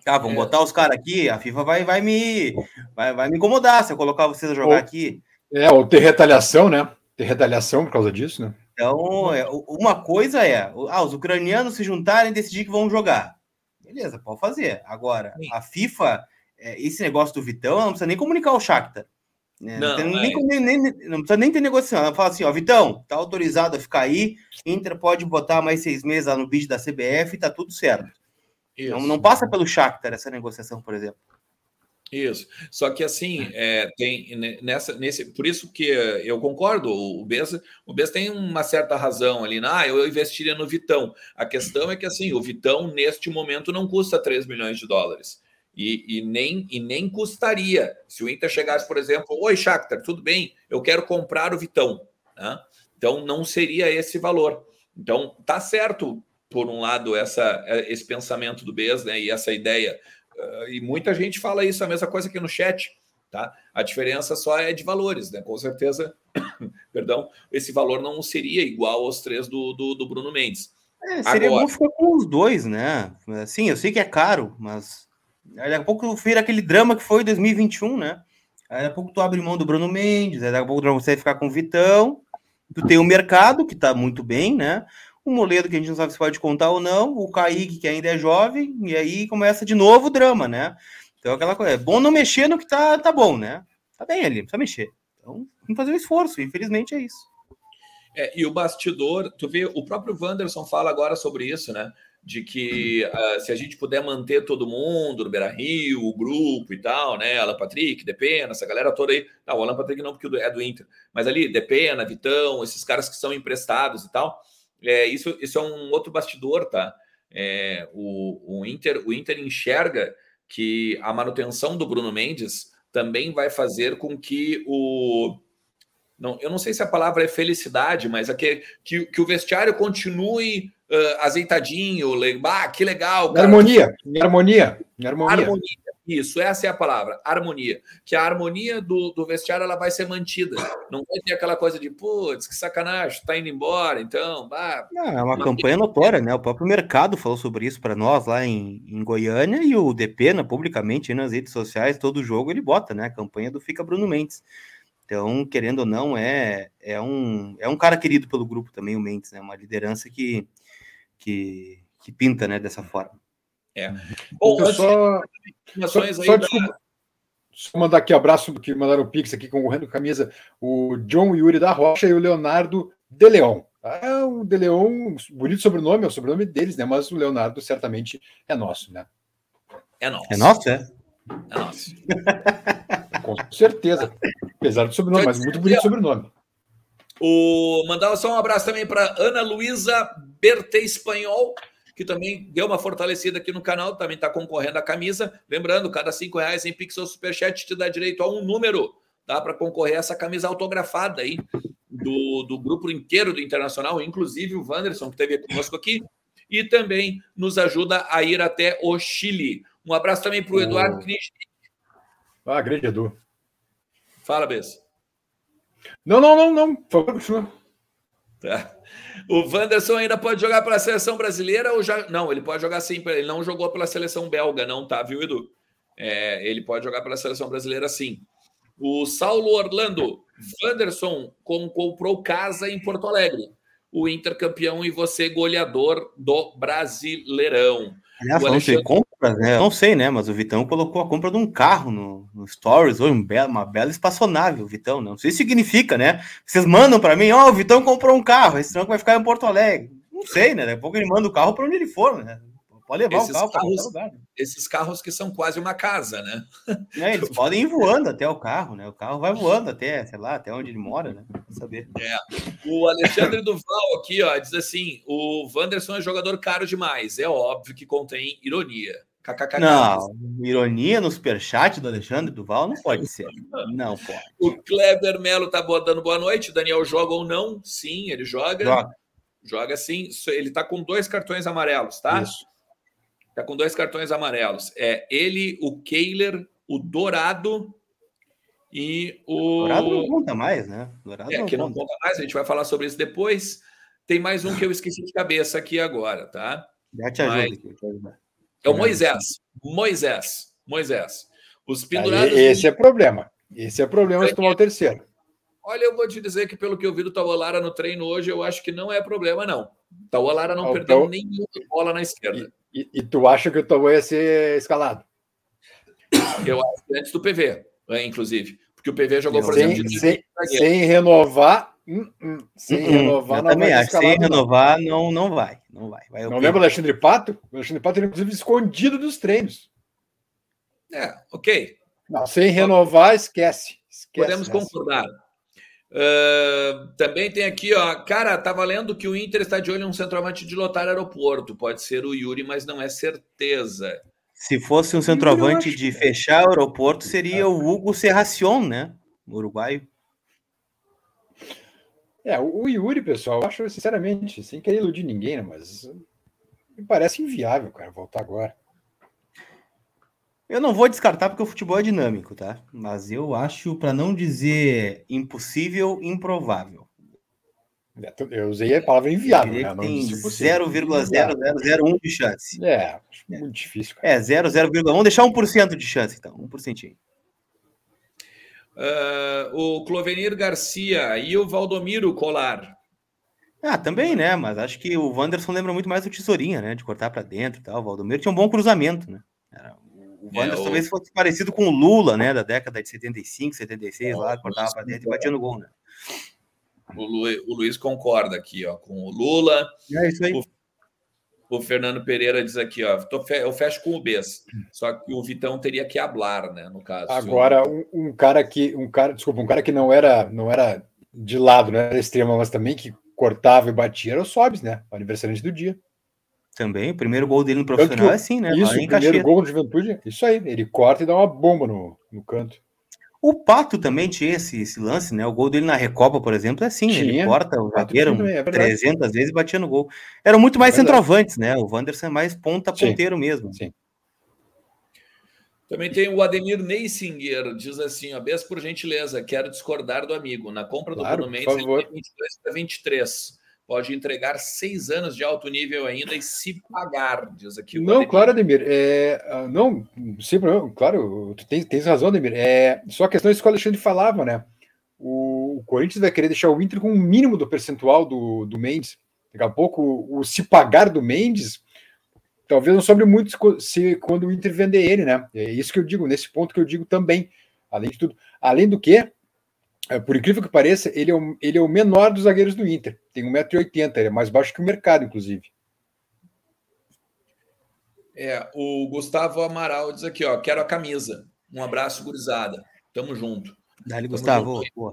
Ah, vamos é. botar os caras aqui, a FIFA vai, vai, me, vai, vai me incomodar se eu colocar vocês a jogar ou, aqui. É, ou ter retaliação, né? Ter retaliação por causa disso, né? Então, é, uma coisa é, ah, os ucranianos se juntarem e decidir que vão jogar. Beleza, pode fazer. Agora, Sim. a FIFA, é, esse negócio do Vitão, não precisa nem comunicar o Shakhtar. Né? Não, não, nem, é. nem, nem, não, precisa nem ter negociação. Ela fala assim: ó, Vitão, tá autorizado a ficar aí. Inter pode botar mais seis meses lá no vídeo da CBF e tá tudo certo. Não, não, passa pelo Shakhtar essa negociação, por exemplo. Isso. Só que assim, é, tem nessa, nesse, por isso que eu concordo, o Bessa, o Bessa tem uma certa razão ali, ah, eu investiria no Vitão. A questão é que assim, o Vitão neste momento não custa 3 milhões de dólares. E, e, nem, e nem custaria se o Inter chegasse, por exemplo, oi, Shakhtar, tudo bem, eu quero comprar o Vitão. Né? Então, não seria esse valor. Então, tá certo, por um lado, essa, esse pensamento do BES né, e essa ideia. Uh, e muita gente fala isso, a mesma coisa aqui no chat. Tá? A diferença só é de valores, né? Com certeza, *coughs* perdão, esse valor não seria igual aos três do, do, do Bruno Mendes. É, seria Agora, bom ficar com os dois, né? Sim, eu sei que é caro, mas Daqui a pouco vira aquele drama que foi 2021, né? Daqui a pouco tu abre mão do Bruno Mendes, daqui a pouco você vai ficar com o Vitão. Tu tem o mercado, que tá muito bem, né? O Moledo, que a gente não sabe se pode contar ou não, o Kaique, que ainda é jovem, e aí começa de novo o drama, né? Então, aquela coisa, é bom não mexer no que tá, tá bom, né? Tá bem ali, precisa mexer. Então, tem que fazer um esforço, infelizmente é isso. É, e o bastidor, tu vê, o próprio Wanderson fala agora sobre isso, né? De que uh, se a gente puder manter todo mundo no Beira Rio, o grupo e tal, né? Alan Patrick, Depena, essa galera toda aí. Não, o Alan Patrick não, porque é do Inter, mas ali, Depena, Vitão, esses caras que são emprestados e tal. É, isso, isso é um outro bastidor, tá? É, o, o, Inter, o Inter enxerga que a manutenção do Bruno Mendes também vai fazer com que o. Não, eu não sei se a palavra é felicidade, mas é que, que, que o vestiário continue uh, azeitadinho, ah, que legal. Cara. Harmonia, harmonia, harmonia. Harmonia. Isso, essa é a palavra, harmonia. Que a harmonia do, do vestiário ela vai ser mantida. Não vai ter aquela coisa de, putz, que sacanagem, tá indo embora, então. Bah. é uma campanha notória, né? O próprio mercado falou sobre isso para nós lá em, em Goiânia e o Depena, publicamente nas redes sociais, todo jogo ele bota, né? A campanha do Fica Bruno Mendes. Então, querendo ou não, é, é, um, é um cara querido pelo grupo também, o Mendes, né? Uma liderança que que, que pinta né, dessa forma. É. Bom, só, só, só, desculpa, só mandar aqui abraço que mandaram o Pix aqui concorrendo com camisa, o John Yuri da Rocha e o Leonardo De Leon. Ah, o De Leon, bonito sobrenome, é o sobrenome deles, né? Mas o Leonardo certamente é nosso, né? É nosso. É nosso, é? É nosso. *laughs* Com certeza. Apesar do sobrenome, mas muito bonito sobrenome. O, mandar só um abraço também para Ana Luísa Berte Espanhol, que também deu uma fortalecida aqui no canal, também está concorrendo à camisa. Lembrando, cada cinco reais em Pixel Superchat te dá direito a um número, tá? Para concorrer a essa camisa autografada aí do, do grupo inteiro do Internacional, inclusive o Wanderson, que esteve conosco aqui, e também nos ajuda a ir até o Chile. Um abraço também para o Eduardo oh. Ah, grande Edu. Fala, Bessa. Não, não, não, não. Por favor, continua. Tá. O Wanderson ainda pode jogar pela seleção brasileira ou já. Não, ele pode jogar sim. Ele não jogou pela seleção belga, não, tá, viu, Edu? É, ele pode jogar pela seleção brasileira sim. O Saulo Orlando, Wanderson comprou casa em Porto Alegre. O Inter campeão e você goleador do Brasileirão. Aliás, Alexandre... compras, né? não sei, né? Mas o Vitão colocou a compra de um carro no, no Stories, ou um belo, uma bela espaçonave, o Vitão. Né? Não sei se significa, né? Vocês mandam para mim, ó, oh, o Vitão comprou um carro, esse tronco vai ficar em Porto Alegre. Não sei, né? Daqui a pouco ele manda o carro para onde ele for, né? Pode levar esses o carro carros, lugar. Né? Esses carros que são quase uma casa, né? É, eles *laughs* podem ir voando até o carro, né? O carro vai voando até, sei lá, até onde ele mora, né? Pra saber. É. O Alexandre Duval aqui, ó, diz assim: o Wanderson é jogador caro demais. É óbvio que contém ironia. KKK. Não, ironia no superchat do Alexandre Duval não pode ser. Não pode. O Kleber Melo tá dando boa noite. O Daniel joga ou não? Sim, ele joga. Joga. Joga sim. Ele tá com dois cartões amarelos, tá? Isso. Tá com dois cartões amarelos. É ele, o Keiler, o Dourado e o. Dourado não conta mais, né? Dourado é, não que conta. não conta mais, a gente vai falar sobre isso depois. Tem mais um que eu esqueci de cabeça aqui agora, tá? Já te ajudo. Mas... É o Moisés. Moisés. Moisés. Os pendurados. Aí, esse é problema. Esse é problema se tomar o terceiro. Olha, eu vou te dizer que pelo que eu vi do Tawalara no treino hoje, eu acho que não é problema, não. Tawalara não ah, perdeu então... nenhuma bola na esquerda. E, e, tu acha que o Tauan ia ser escalado? Eu acho que antes do PV, né, inclusive. Porque o PV jogou, por sem, exemplo, de sem, sem renovar. Hum, hum, sem hum, hum. renovar, não também acho. Sem renovar, não, não vai. Não vai. vai não lembra do Alexandre Pato? O Alexandre Pato ele inclusive escondido dos treinos. É, ok. Não, sem renovar, esquece. esquece Podemos concordar. Uh, também tem aqui, ó. Cara, tá valendo que o Inter está de olho em um centroavante de lotar aeroporto. Pode ser o Yuri, mas não é certeza. Se fosse um centroavante de fechar o aeroporto, seria o Hugo Serracion, né? Uruguaio. É, o Yuri, pessoal, eu acho, sinceramente, sem querer iludir ninguém, né, mas me parece inviável, cara, voltar agora. Eu não vou descartar porque o futebol é dinâmico, tá? Mas eu acho, para não dizer impossível, improvável. É, eu usei a palavra inviável. Né? Tem 0,0001 de chance. É, acho muito difícil. Cara. É, 0,0, vamos deixar 1% de chance, então, 1%. Uh, o Clovenir Garcia e o Valdomiro Colar. Ah, também, né? Mas acho que o Wanderson lembra muito mais do Tesourinha, né? De cortar para dentro e tal. O Valdomiro tinha um bom cruzamento, né? Era o Wanderson é, o... talvez fosse parecido com o Lula, né? Da década de 75, 76, lá, cortava para dentro e batia no gol, né? O, Lu, o Luiz concorda aqui, ó, com o Lula. É isso aí. O, o Fernando Pereira diz aqui, ó, eu fecho com o Bess. Só que o Vitão teria que hablar, né? No caso. Agora, um, um, cara que, um cara, desculpa, um cara que não era, não era de lado, não era extremo, mas também que cortava e batia era o Sobs, né? O aniversariante do dia. Também, o primeiro gol dele no profissional é assim, né? Isso, o primeiro gol no Juventude, isso aí, ele corta e dá uma bomba no, no canto. O Pato também tinha esse, esse lance, né? O gol dele na Recopa, por exemplo, é assim, tinha. ele corta o zagueiro é 300 vezes e batia no gol. Eram muito mais é centroavantes, né? O Wanderson é mais ponta-ponteiro mesmo. Sim. Também tem o Ademir Neisinger, diz assim, ó, Bess, por gentileza, quero discordar do amigo. Na compra do claro, Bruno Mendes, 22 para 23 pode entregar seis anos de alto nível ainda e se pagar, diz aqui o Não, Ademir. claro, Ademir. É, ah, não, sim, claro, tu tens, tens razão, Ademir. É, só a questão é isso que o Alexandre falava, né? O, o, Corinthians vai querer deixar o Inter com o mínimo do percentual do, do Mendes. Daqui a pouco, o, o se pagar do Mendes, talvez não sobre muito se, quando o Inter vender ele, né? É isso que eu digo, nesse ponto que eu digo também. Além de tudo. Além do que, por incrível que pareça, ele é, o, ele é o menor dos zagueiros do Inter. Tem 1,80m, ele é mais baixo que o mercado, inclusive. É, o Gustavo Amaral diz aqui, ó, quero a camisa. Um abraço, gurizada. Tamo junto. Dali, Gustavo. Junto.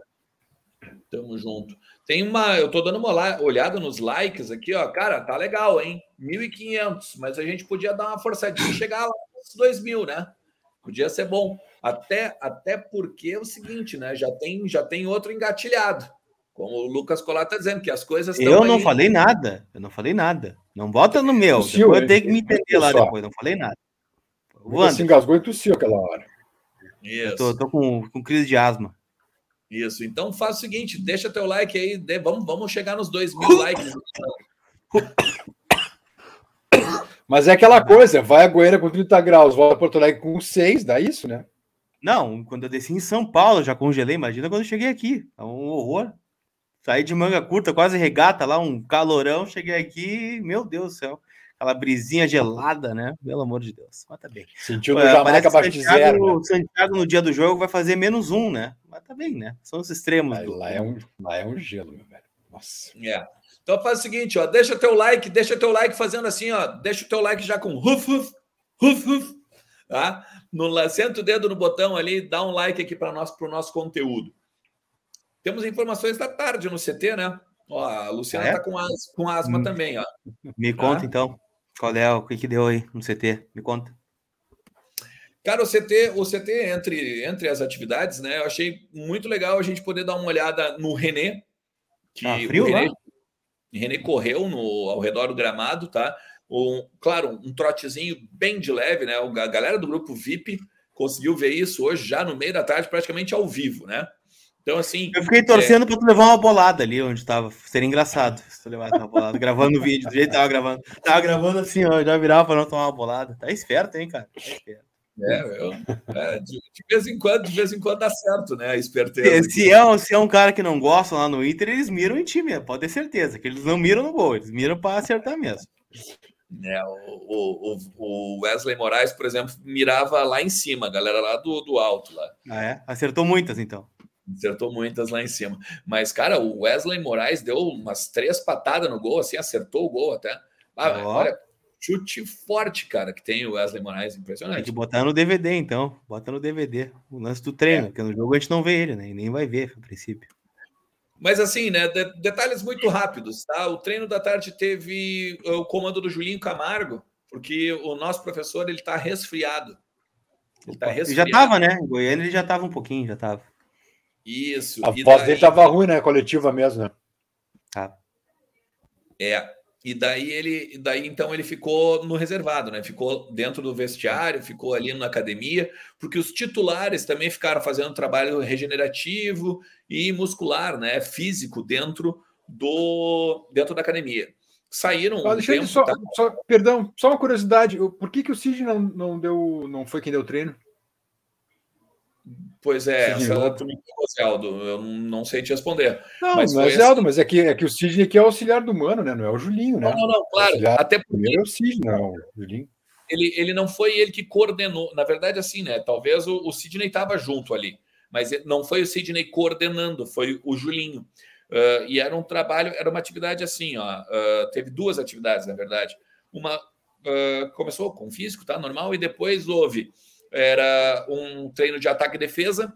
Tamo junto. Tem uma, eu tô dando uma olhada nos likes aqui, ó. Cara, tá legal, hein? 1.500, mas a gente podia dar uma forçadinha e chegar lá nos 2.000, né? Podia ser bom. Até, até porque é o seguinte, né? Já tem, já tem outro engatilhado. Como o Lucas Colar está dizendo, que as coisas Eu não aí... falei nada. Eu não falei nada. Não bota no meu. Tossiu, depois eu tenho que me entender lá depois. Não falei nada. Você se engasgou e tossiu aquela hora. Isso. tô, tô com, com crise de asma. Isso. Então faz o seguinte, deixa teu like aí, de, vamos, vamos chegar nos dois mil likes. Mas é aquela coisa, vai a Goiânia com 30 graus, volta a Porto Alegre com 6, dá isso, né? Não, quando eu desci em São Paulo, já congelei, imagina quando eu cheguei aqui. É um horror. Saí de manga curta, quase regata lá, um calorão, cheguei aqui, meu Deus do céu. Aquela brisinha gelada, né? Pelo amor de Deus. Mas tá bem. Sentiu no Jamaica abaixo de zero. Né? Santiago no dia do jogo vai fazer menos um, né? Mas tá bem, né? São os extremos. Lá, do... lá, é, um, lá é um gelo, meu velho. Nossa. É. Então faz o seguinte, ó, deixa teu like, deixa teu like fazendo assim, ó, deixa o teu like já com ruf, ruf, ruf, ruf, tá? No, senta o dedo no botão ali, dá um like aqui para nós, para o nosso conteúdo. Temos informações da tarde no CT, né? Ó, a Luciana é? tá com, as, com asma hum. também, ó. Me tá? conta então, qual é o que, que deu aí no CT? Me conta. Cara, o CT, o CT entre, entre as atividades, né? Eu achei muito legal a gente poder dar uma olhada no René. Que ah, frio, o René? René correu no, ao redor do gramado, tá? Um, claro, um trotezinho bem de leve, né? A galera do grupo VIP conseguiu ver isso hoje, já no meio da tarde, praticamente ao vivo, né? Então, assim. Eu fiquei torcendo é... para tu levar uma bolada ali onde estava. Seria engraçado se tu levasse uma bolada, *laughs* gravando o vídeo, do jeito que tava gravando. Tava gravando assim, ó, já virava para não tomar uma bolada. Tá esperto, hein, cara? Tá esperto. É, eu, é, de, de, vez em quando, de vez em quando dá certo, né? A esperteza. Se é, se é um cara que não gosta lá no Inter, eles miram em time, pode ter certeza, que eles não miram no gol, eles miram para acertar mesmo. É, o, o, o, Wesley Moraes, por exemplo, mirava lá em cima, a galera lá do, do alto lá. Ah, é? Acertou muitas, então. Acertou muitas lá em cima. Mas, cara, o Wesley Moraes deu umas três patadas no gol, assim, acertou o gol até. Ah, oh. olha, chute forte, cara, que tem o Wesley Moraes, impressionante. Tem que botar no DVD, então. Bota no DVD. O lance do treino, é. porque no jogo a gente não vê ele, né? E nem vai ver, a princípio. Mas assim, né? De detalhes muito rápidos, tá? O treino da tarde teve o comando do Julinho Camargo, porque o nosso professor ele tá resfriado. Ele tá resfriado. Já tava, né? Em Goiânia ele já tava um pouquinho, já tava. Isso. A voz daí... dele tava ruim, né? Coletiva mesmo, né? Tá. É. E daí ele, daí então ele ficou no reservado, né? Ficou dentro do vestiário, ficou ali na academia, porque os titulares também ficaram fazendo trabalho regenerativo e muscular, né? Físico dentro do dentro da academia. Saíram. Ah, deixa tempo, só, tá... só, perdão, só uma curiosidade. Por que, que o Cid não, não deu, não foi quem deu treino? Pois é, essa tu me Zeldo, eu não sei te responder. Não, mas não é Zeldo, assim... mas é que, é que o Sidney aqui é auxiliar do Mano, né? Não é o Julinho, né? Não, não, não claro. Auxiliar até porque é o Sidney, não, o Julinho. Ele, ele não foi ele que coordenou. Na verdade, assim, né? Talvez o, o Sidney estava junto ali, mas não foi o Sidney coordenando, foi o Julinho. Uh, e era um trabalho, era uma atividade assim, ó. Uh, teve duas atividades, na verdade. Uma uh, começou com físico, tá? Normal, e depois houve era um treino de ataque e defesa,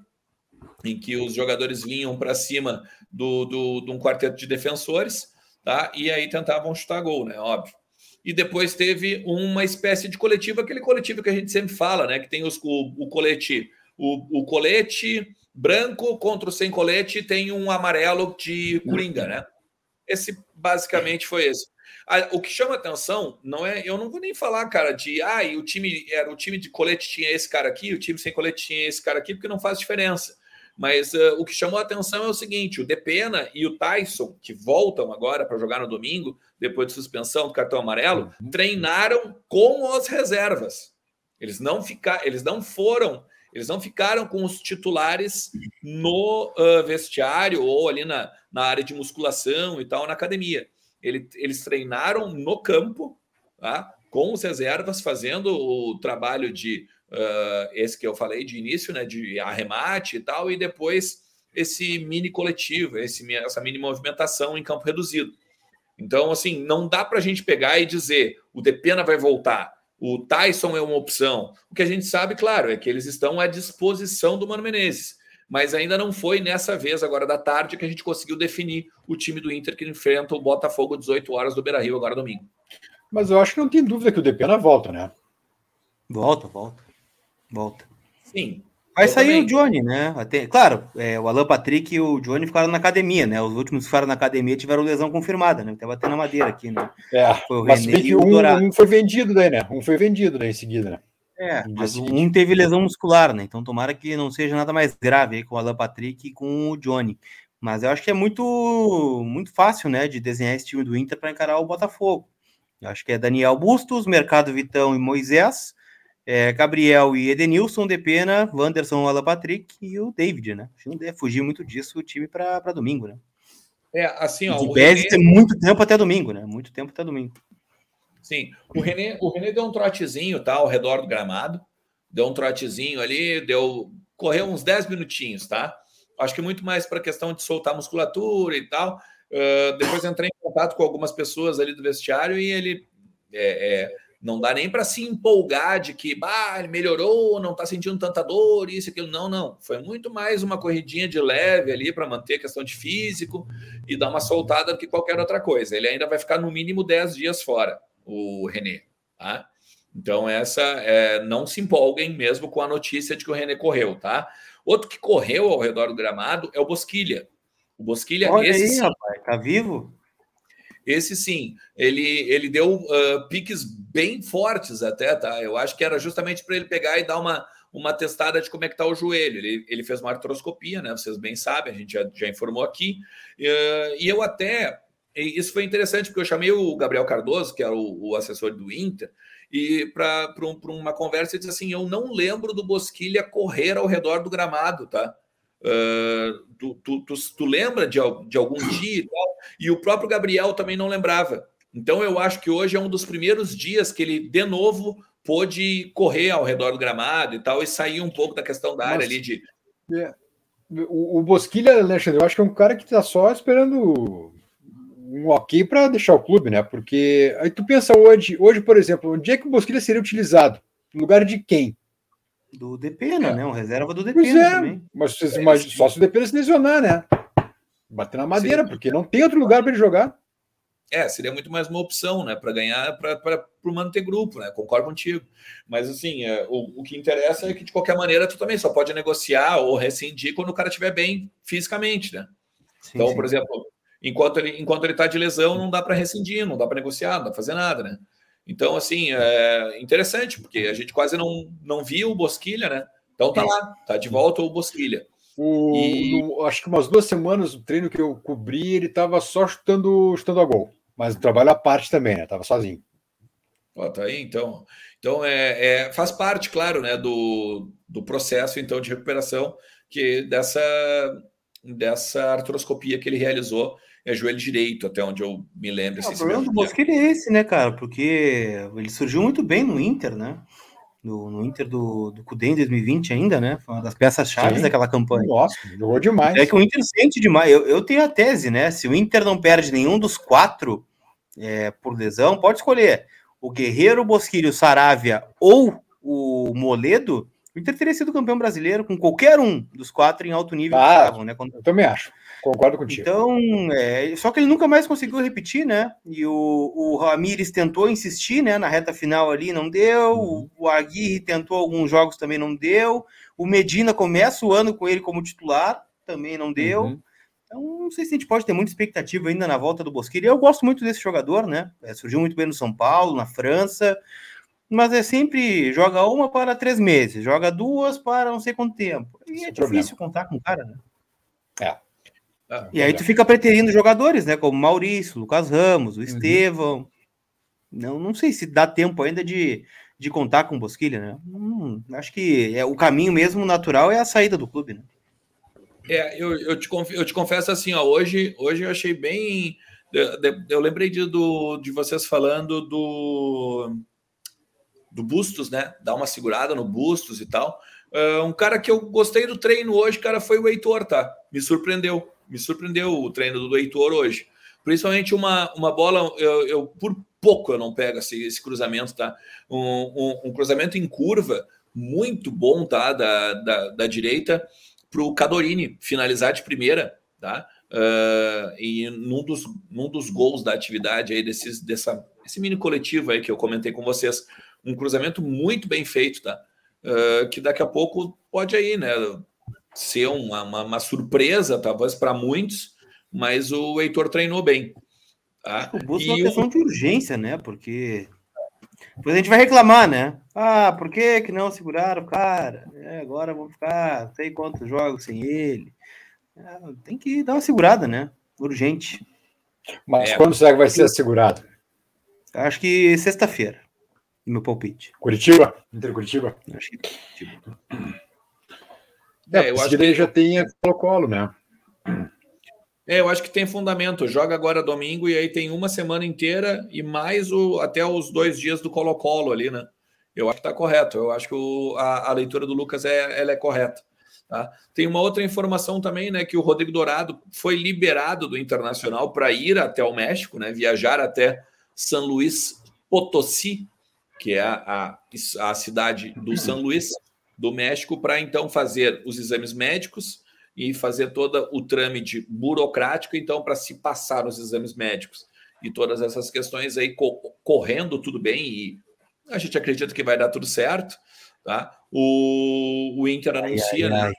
em que os jogadores vinham para cima do, do, de um quarteto de defensores, tá? E aí tentavam chutar gol, né? Óbvio. E depois teve uma espécie de coletivo, aquele coletivo que a gente sempre fala, né? Que tem os, o, o colete, o, o colete branco contra o sem colete, tem um amarelo de coringa, né? Esse basicamente foi esse o que chama atenção não é, eu não vou nem falar, cara, de ah, o time era o time de colete tinha esse cara aqui, o time sem colete tinha esse cara aqui, porque não faz diferença. Mas uh, o que chamou a atenção é o seguinte: o Depena e o Tyson, que voltam agora para jogar no domingo, depois de suspensão do cartão amarelo, uhum. treinaram com as reservas. Eles não ficaram, eles não foram, eles não ficaram com os titulares no uh, vestiário ou ali na, na área de musculação e tal, na academia. Ele, eles treinaram no campo, tá? com os reservas, fazendo o trabalho de uh, esse que eu falei de início, né? De arremate e tal, e depois esse mini coletivo, esse, essa mini movimentação em campo reduzido. Então, assim, não dá para a gente pegar e dizer o Depena vai voltar, o Tyson é uma opção. O que a gente sabe, claro, é que eles estão à disposição do Mano Menezes mas ainda não foi nessa vez, agora da tarde, que a gente conseguiu definir o time do Inter que enfrenta o Botafogo 18 horas do Beira Rio, agora domingo. Mas eu acho que não tem dúvida que o Depena volta, né? Volta, volta. Volta. Sim. Vai sair também. o Johnny, né? Até, claro, é, o Alan Patrick e o Johnny ficaram na academia, né? Os últimos que ficaram na academia tiveram lesão confirmada, né? Até batendo na madeira aqui, né? É, foi o mas René um, um, foi vendido daí, né? Um foi vendido daí em seguida, né? É, mas um teve lesão muscular, né? Então tomara que não seja nada mais grave aí com o Alan Patrick e com o Johnny. Mas eu acho que é muito, muito fácil, né, de desenhar esse time do Inter para encarar o Botafogo. Eu acho que é Daniel Bustos, Mercado Vitão e Moisés, é, Gabriel e Edenilson, Depena, Wanderson, Alan Patrick e o David, né? Acho que não deve fugir muito disso o time para domingo, né? É, assim, ó. O René... ter muito tempo até domingo, né? Muito tempo até domingo. Sim, o René, o René deu um trotezinho tá, ao redor do gramado, deu um trotezinho ali, deu correu uns 10 minutinhos, tá? Acho que muito mais para questão de soltar musculatura e tal. Uh, depois entrei em contato com algumas pessoas ali do vestiário e ele é, é, não dá nem para se empolgar de que bah, ele melhorou, não está sentindo tanta dor, isso, aquilo. Não, não. Foi muito mais uma corridinha de leve ali para manter a questão de físico e dar uma soltada do que qualquer outra coisa. Ele ainda vai ficar no mínimo 10 dias fora o René. Tá? Então, essa é, não se empolguem mesmo com a notícia de que o René correu, tá? Outro que correu ao redor do gramado é o Bosquilha. O Bosquilha, Olha esse aí, sim, rapaz, tá vivo? Esse sim, ele, ele deu uh, piques bem fortes até, tá? Eu acho que era justamente para ele pegar e dar uma, uma testada de como é que tá o joelho. Ele, ele fez uma artroscopia, né? Vocês bem sabem, a gente já, já informou aqui. Uh, e eu até isso foi interessante, porque eu chamei o Gabriel Cardoso, que é o, o assessor do Inter, e para um, uma conversa, ele disse assim: Eu não lembro do Bosquilha correr ao redor do gramado, tá? Uh, tu, tu, tu, tu, lembra de, de algum *coughs* dia e tal? E o próprio Gabriel também não lembrava. Então eu acho que hoje é um dos primeiros dias que ele, de novo, pôde correr ao redor do gramado e tal, e sair um pouco da questão da área ali de. É. O, o Bosquilha, Alexandre, eu acho que é um cara que está só esperando um ok para deixar o clube, né? Porque aí tu pensa hoje, hoje, por exemplo, onde é que o Bosquilha seria utilizado? No lugar de quem? Do Depena, é. né? Um reserva do Depena é, também. Mas, vocês, mas só se o Depena se lesionar, né? Bater na madeira, Sim. porque não tem outro lugar para ele jogar. É, seria muito mais uma opção, né, para ganhar, para manter grupo, né? Concordo contigo. Mas assim, é, o, o que interessa é que de qualquer maneira tu também só pode negociar ou rescindir quando o cara estiver bem fisicamente, né? Sim, então, sim. por exemplo, Enquanto ele enquanto ele está de lesão, não dá para rescindir, não dá para negociar, não dá para fazer nada, né? Então, assim, é interessante, porque a gente quase não, não via o Bosquilha, né? Então tá lá, tá de volta o Bosquilha. O, e... no, acho que umas duas semanas, o treino que eu cobri, ele estava só chutando, chutando a gol. Mas o trabalho à parte também, né? Tava sozinho. Ó, tá aí, então. Então, é, é, faz parte, claro, né, do, do processo, então, de recuperação que dessa, dessa artroscopia que ele realizou é joelho direito, até onde eu me lembro. Assim, o problema do Bosquilha é esse, né, cara? Porque ele surgiu muito bem no Inter, né? No, no Inter do, do Cudê em 2020 ainda, né? Foi uma das peças chaves daquela campanha. Nossa, jogou demais. É que o Inter sente demais. Eu, eu tenho a tese, né? Se o Inter não perde nenhum dos quatro é, por lesão, pode escolher o Guerreiro, o Bosquilha, o Saravia ou o Moledo, o Inter teria sido campeão brasileiro com qualquer um dos quatro em alto nível. Ah, estavam, né? Quando... Eu também acho. Concordo contigo. Então, é, só que ele nunca mais conseguiu repetir, né? E o, o Ramires tentou insistir, né? Na reta final ali, não deu. Uhum. O Aguirre tentou alguns jogos, também não deu. O Medina começa o ano com ele como titular, também não deu. Uhum. Então, não sei se a gente pode ter muita expectativa ainda na volta do Bosquilha. Eu gosto muito desse jogador, né? É, surgiu muito bem no São Paulo, na França mas é sempre joga uma para três meses, joga duas para não sei quanto tempo. E é, é difícil contar com o cara, né? É. Ah, e aí tu fica preterindo jogadores, né? Como Maurício, Lucas Ramos, o uhum. Estevão. Não, não sei se dá tempo ainda de, de contar com o Bosquilha, né? Hum, acho que é, o caminho mesmo natural é a saída do clube, né? É, eu, eu, te, eu te confesso assim, ó, hoje, hoje eu achei bem. Eu, eu lembrei de, do, de vocês falando do, do Bustos, né? Dar uma segurada no Bustos e tal. Uh, um cara que eu gostei do treino hoje, cara, foi o Heitor, tá? Me surpreendeu me surpreendeu o treino do Heitor hoje. Principalmente uma, uma bola, eu, eu por pouco eu não pego esse, esse cruzamento, tá? Um, um, um, cruzamento em curva muito bom, tá? Da, da, da direita para o Cadorini finalizar de primeira, tá? Uh, e num dos, num dos gols da atividade aí desses, dessa, esse mini coletivo aí que eu comentei com vocês, um cruzamento muito bem feito, tá? Uh, que daqui a pouco pode aí, né? Ser uma, uma, uma surpresa, talvez para muitos, mas o Heitor treinou bem. Tá? O Bustos é uma questão de urgência, né? Porque Depois a gente vai reclamar, né? Ah, por que, que não seguraram o cara? É, agora vamos ficar sei quantos jogos sem ele. É, tem que dar uma segurada, né? Urgente. Mas é, quando será que vai ser assegurado? Acho que sexta-feira. Meu palpite. Curitiba? Inter Curitiba? Acho que Curitiba. É, eu acho que já tem Colo-Colo, né? É, eu acho que tem fundamento. Joga agora domingo e aí tem uma semana inteira e mais o, até os dois dias do Colo-Colo ali, né? Eu acho que está correto. Eu acho que o, a, a, leitura do Lucas é, ela é correta. Tá? Tem uma outra informação também, né? Que o Rodrigo Dourado foi liberado do Internacional para ir até o México, né? Viajar até São Luís Potosí, que é a, a, a cidade do São Luís, do México, para então fazer os exames médicos e fazer todo o trâmite burocrático, então, para se passar os exames médicos e todas essas questões aí correndo tudo bem e a gente acredita que vai dar tudo certo, tá? O, o Inter anuncia, ai, ai, ai.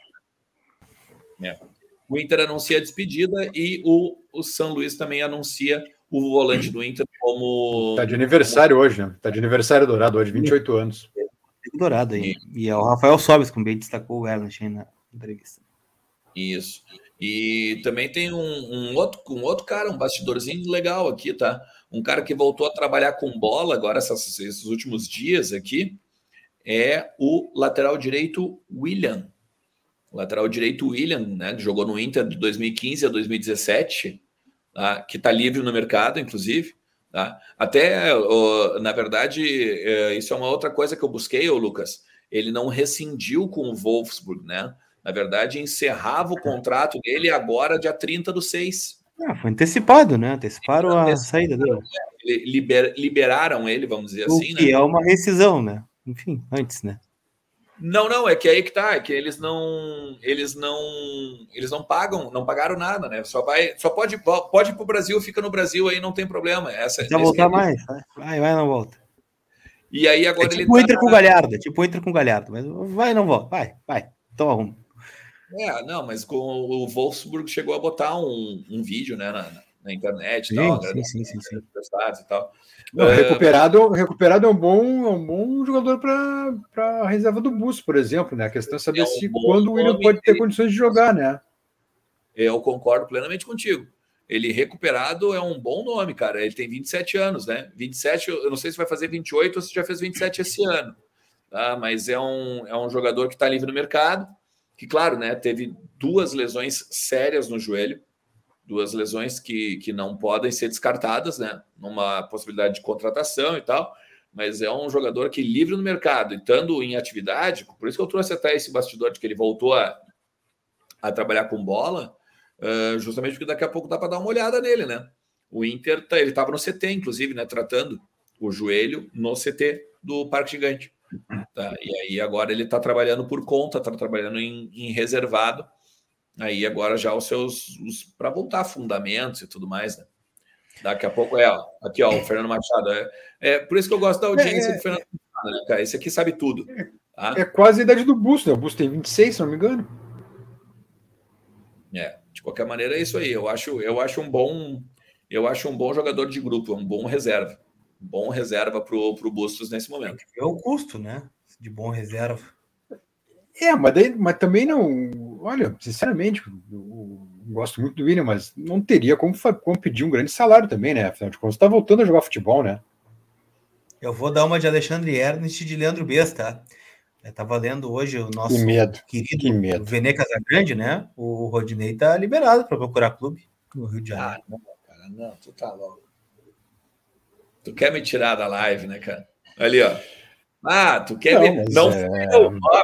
né? É. O Inter anuncia a despedida e o, o São Luís também anuncia o volante do Inter como. Tá de aniversário como... hoje, né? Tá de aniversário dourado hoje, 28 anos. Dourado aí. E, e é o Rafael Sobes, como bem destacou o Ernest na entrevista. Isso. E também tem um, um, outro, um outro cara, um bastidorzinho legal aqui, tá? Um cara que voltou a trabalhar com bola agora essas, esses últimos dias aqui é o lateral direito William. O lateral direito William, né? Jogou no Inter de 2015 a 2017, tá? que está livre no mercado, inclusive. Tá? Até, na verdade, é, isso é uma outra coisa que eu busquei, ô Lucas. Ele não rescindiu com o Wolfsburg, né? Na verdade, encerrava o contrato dele agora, dia 30 do 6. Ah, foi antecipado, né? Anteciparam a saída dele. Liber, liberaram ele, vamos dizer o assim. Que né? é uma rescisão, né? Enfim, antes, né? Não, não, é que aí que tá, é que eles não, eles não, eles não pagam, não pagaram nada, né? Só vai, só pode, pode ir pro Brasil, fica no Brasil aí, não tem problema. Essa, Precisa voltar mais, vai, vai, não volta. E aí agora é tipo ele entra tá... com o Galhardo, tipo entra com o Galhardo, mas vai, não volta, vai, vai, então arruma. É, não, mas com o Wolfsburg chegou a botar um, um vídeo né, na, na internet sim, tal, sim, sim, sim, sim. e tal. Não, é... recuperado, recuperado é um bom, é um bom jogador para a reserva do Bus, por exemplo, né? A questão é saber é um se quando o William pode ter condições de jogar, né? Eu concordo plenamente contigo. Ele recuperado é um bom nome, cara. Ele tem 27 anos, né? 27, eu não sei se vai fazer 28 ou se já fez 27 esse ano. Tá? Mas é um, é um jogador que está livre no mercado que, claro, né, teve duas lesões sérias no joelho, duas lesões que, que não podem ser descartadas, né, numa possibilidade de contratação e tal, mas é um jogador que livre no mercado, estando em atividade, por isso que eu trouxe até esse bastidor de que ele voltou a, a trabalhar com bola, uh, justamente porque daqui a pouco dá para dar uma olhada nele, né? O Inter, tá, ele estava no CT, inclusive, né, tratando o joelho no CT do Parque Gigante. Tá? E aí agora ele está trabalhando por conta, está trabalhando em, em, reservado. Aí agora já os seus para voltar a fundamentos e tudo mais, né? Daqui a pouco é, ó, aqui ó, o Fernando Machado. É, é por isso que eu gosto da audiência é, do Fernando Machado, né, cara? Esse aqui sabe tudo. Tá? É quase a idade do Busto, né? O Busto tem 26, se não me engano. É, de qualquer maneira é isso aí. Eu acho, eu acho um bom, eu acho um bom jogador de grupo, um bom reserva bom reserva para o Bustos nesse momento. É o custo, né? De bom reserva. É, mas, daí, mas também não. Olha, sinceramente, eu gosto muito do William, mas não teria como, como pedir um grande salário também, né? Afinal de contas, está voltando a jogar futebol, né? Eu vou dar uma de Alexandre Ernest e de Leandro Besta. Eu tava lendo hoje o nosso que medo, querido que medo. Vene Casagrande, né? O Rodinei tá liberado para procurar clube no Rio de Janeiro. Ah, não, cara, não, tu tá louco. Tu quer me tirar da live, né, cara? Ali, ó. Ah, tu quer não, me... Não é... fui eu,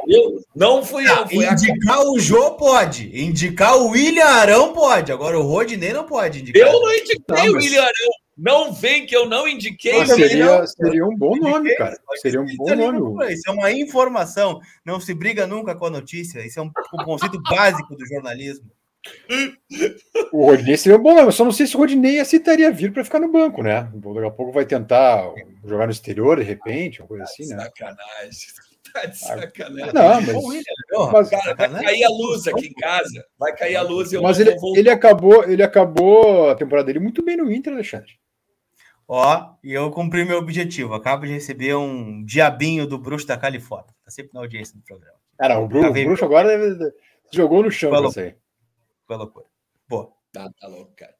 eu, não fui eu. Fui indicar a... o Jô pode. Indicar o William Arão pode. Agora o Rodinei não pode indicar. Eu não indiquei não, mas... o William Arão. Não vem que eu não indiquei. Não, seria, não, seria um bom nome, cara. Seria um bom nome. Isso é uma informação. Não se briga nunca com a notícia. Isso é um, um conceito básico do jornalismo. O Rodinei seria bom, eu só não sei se o Rodinei aceitaria vir para ficar no banco, né? Daqui a pouco vai tentar jogar no exterior de repente, uma coisa assim, né? Sacanagem. *laughs* Tá de sacanagem. Não, mas, mas cara, vai cair a luz aqui em casa. Vai cair a luz e eu Mas ele, ele, acabou, ele acabou a temporada dele muito bem no Inter, Alexandre. Ó, e eu cumpri meu objetivo. Acabo de receber um diabinho do bruxo da Califórnia. Tá sempre na audiência do programa. Cara, o, Bru, o bruxo agora deve... jogou no chão Falou. você. Foi loucura. Boa. Tá, tá louco, cara.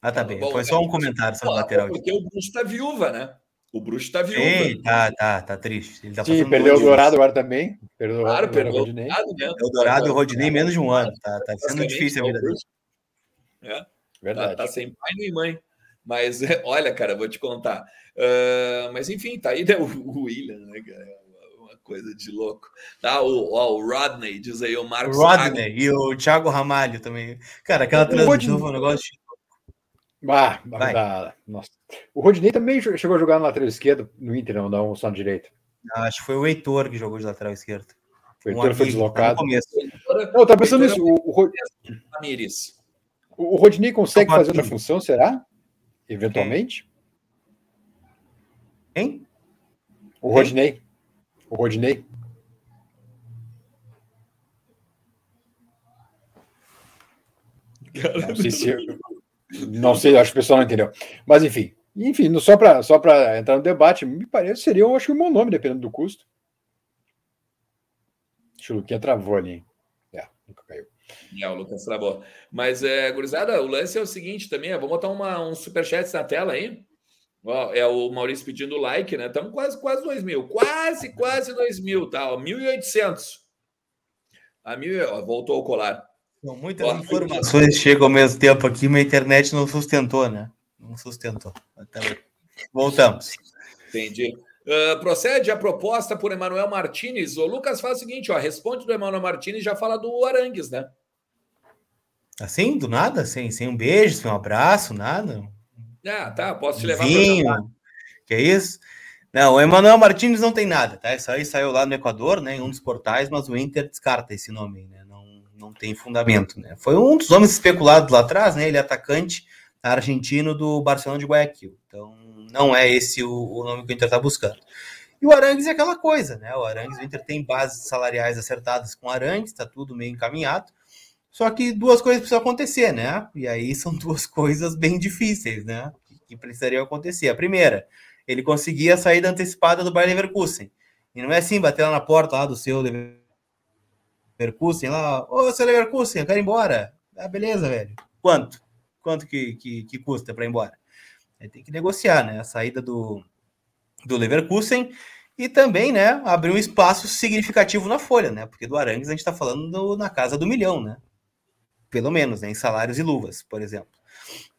Ah, tá Bom, bem. bom, Foi só um comentário sobre o lateral. Porque o Bruxo tá viúva, né? O Bruxo tá viúva. Ei, tá, tá, tá triste. Ele tá Sim, perdeu o Dourado agora também. Perdeu o Claro, Dourado, perdeu o Rodinei. Dourado, né? O Dourado e o Rodinei em menos de um ano. Tá, tá sendo difícil a é vida dele. É. Tá, Verdade. tá sem pai nem mãe. Mas *laughs* olha, cara, vou te contar. Ah, mas enfim, tá aí né, o, o William, né, cara? Coisa de louco. Tá, o, ó, o Rodney, diz aí o O Marcos Rodney e o Thiago Ramalho também. Cara, aquela O Rodinei- foi um negócio. de- Ah, da- nossa. O Rodinei também chegou a jogar no lateral esquerdo, no Inter, não, não, só na direita. Acho que foi o Heitor que jogou de lateral esquerdo. O Um Heitor foi amigo, deslocado. tá. Agora, Não, eu tava pensando nisso. O, o, Ro- Ramires. o Rodinei consegue Tô fazer outra função, será? Eventualmente? Hein? O Rodinei. O Rodinei. Não sei se. Não sei, acho que o pessoal não entendeu. Mas enfim. Enfim, só para só pra entrar no debate, me parece seria, eu acho que um bom nome, dependendo do custo. Deixa o Luquinha travou ali. É, nunca caiu. É, o Lucas travou. Mas, é, gurizada, o lance é o seguinte também, ó, vou botar uma, um superchat na tela aí. Ó, é o Maurício pedindo like, né? Estamos quase, quase 2 mil. Quase, quase 2 mil, tá? Ó, 1.800. A mil, ó, voltou o colar. Muitas Ó, informações chegam ao mesmo tempo aqui, mas a internet não sustentou, né? Não sustentou. Voltamos. Entendi. Ah, procede a proposta por Emanuel Martinez. O Lucas faz o seguinte, ó, responde do Emanuel Martinez e já fala do Arangues, né? Assim, do nada? Sem, sem um beijo, sem um abraço, nada? Ah, tá, posso te levar Vinho, pra que é isso? Não, o Emanuel Martins não tem nada, tá? Isso aí saiu lá no Equador, né? Em um dos portais, mas o Inter descarta esse nome, né? Não, não tem fundamento, né? Foi um dos homens especulados lá atrás, né? Ele é atacante argentino do Barcelona de Guayaquil. Então, não é esse o, o nome que o Inter está buscando. E o Arangues é aquela coisa, né? O Arangues, o Inter tem bases salariais acertadas com o Arangues, tá tudo meio encaminhado. Só que duas coisas precisam acontecer, né? E aí são duas coisas bem difíceis, né? Que, precisariam acontecer. A primeira, ele conseguia a saída antecipada do Bayer Leverkusen. E não é assim, bater lá na porta lá do seu Leverkusen, lá, ô, seu Leverkusen, eu quero ir embora. Ah, beleza, velho. Quanto? Quanto que, que, que custa para ir embora? Aí tem que negociar, né? A saída do, do Leverkusen e também, né, abrir um espaço significativo na folha, né? Porque do Arangues a gente está falando do- na casa do milhão, né? Pelo menos, né? Em salários e luvas, por exemplo.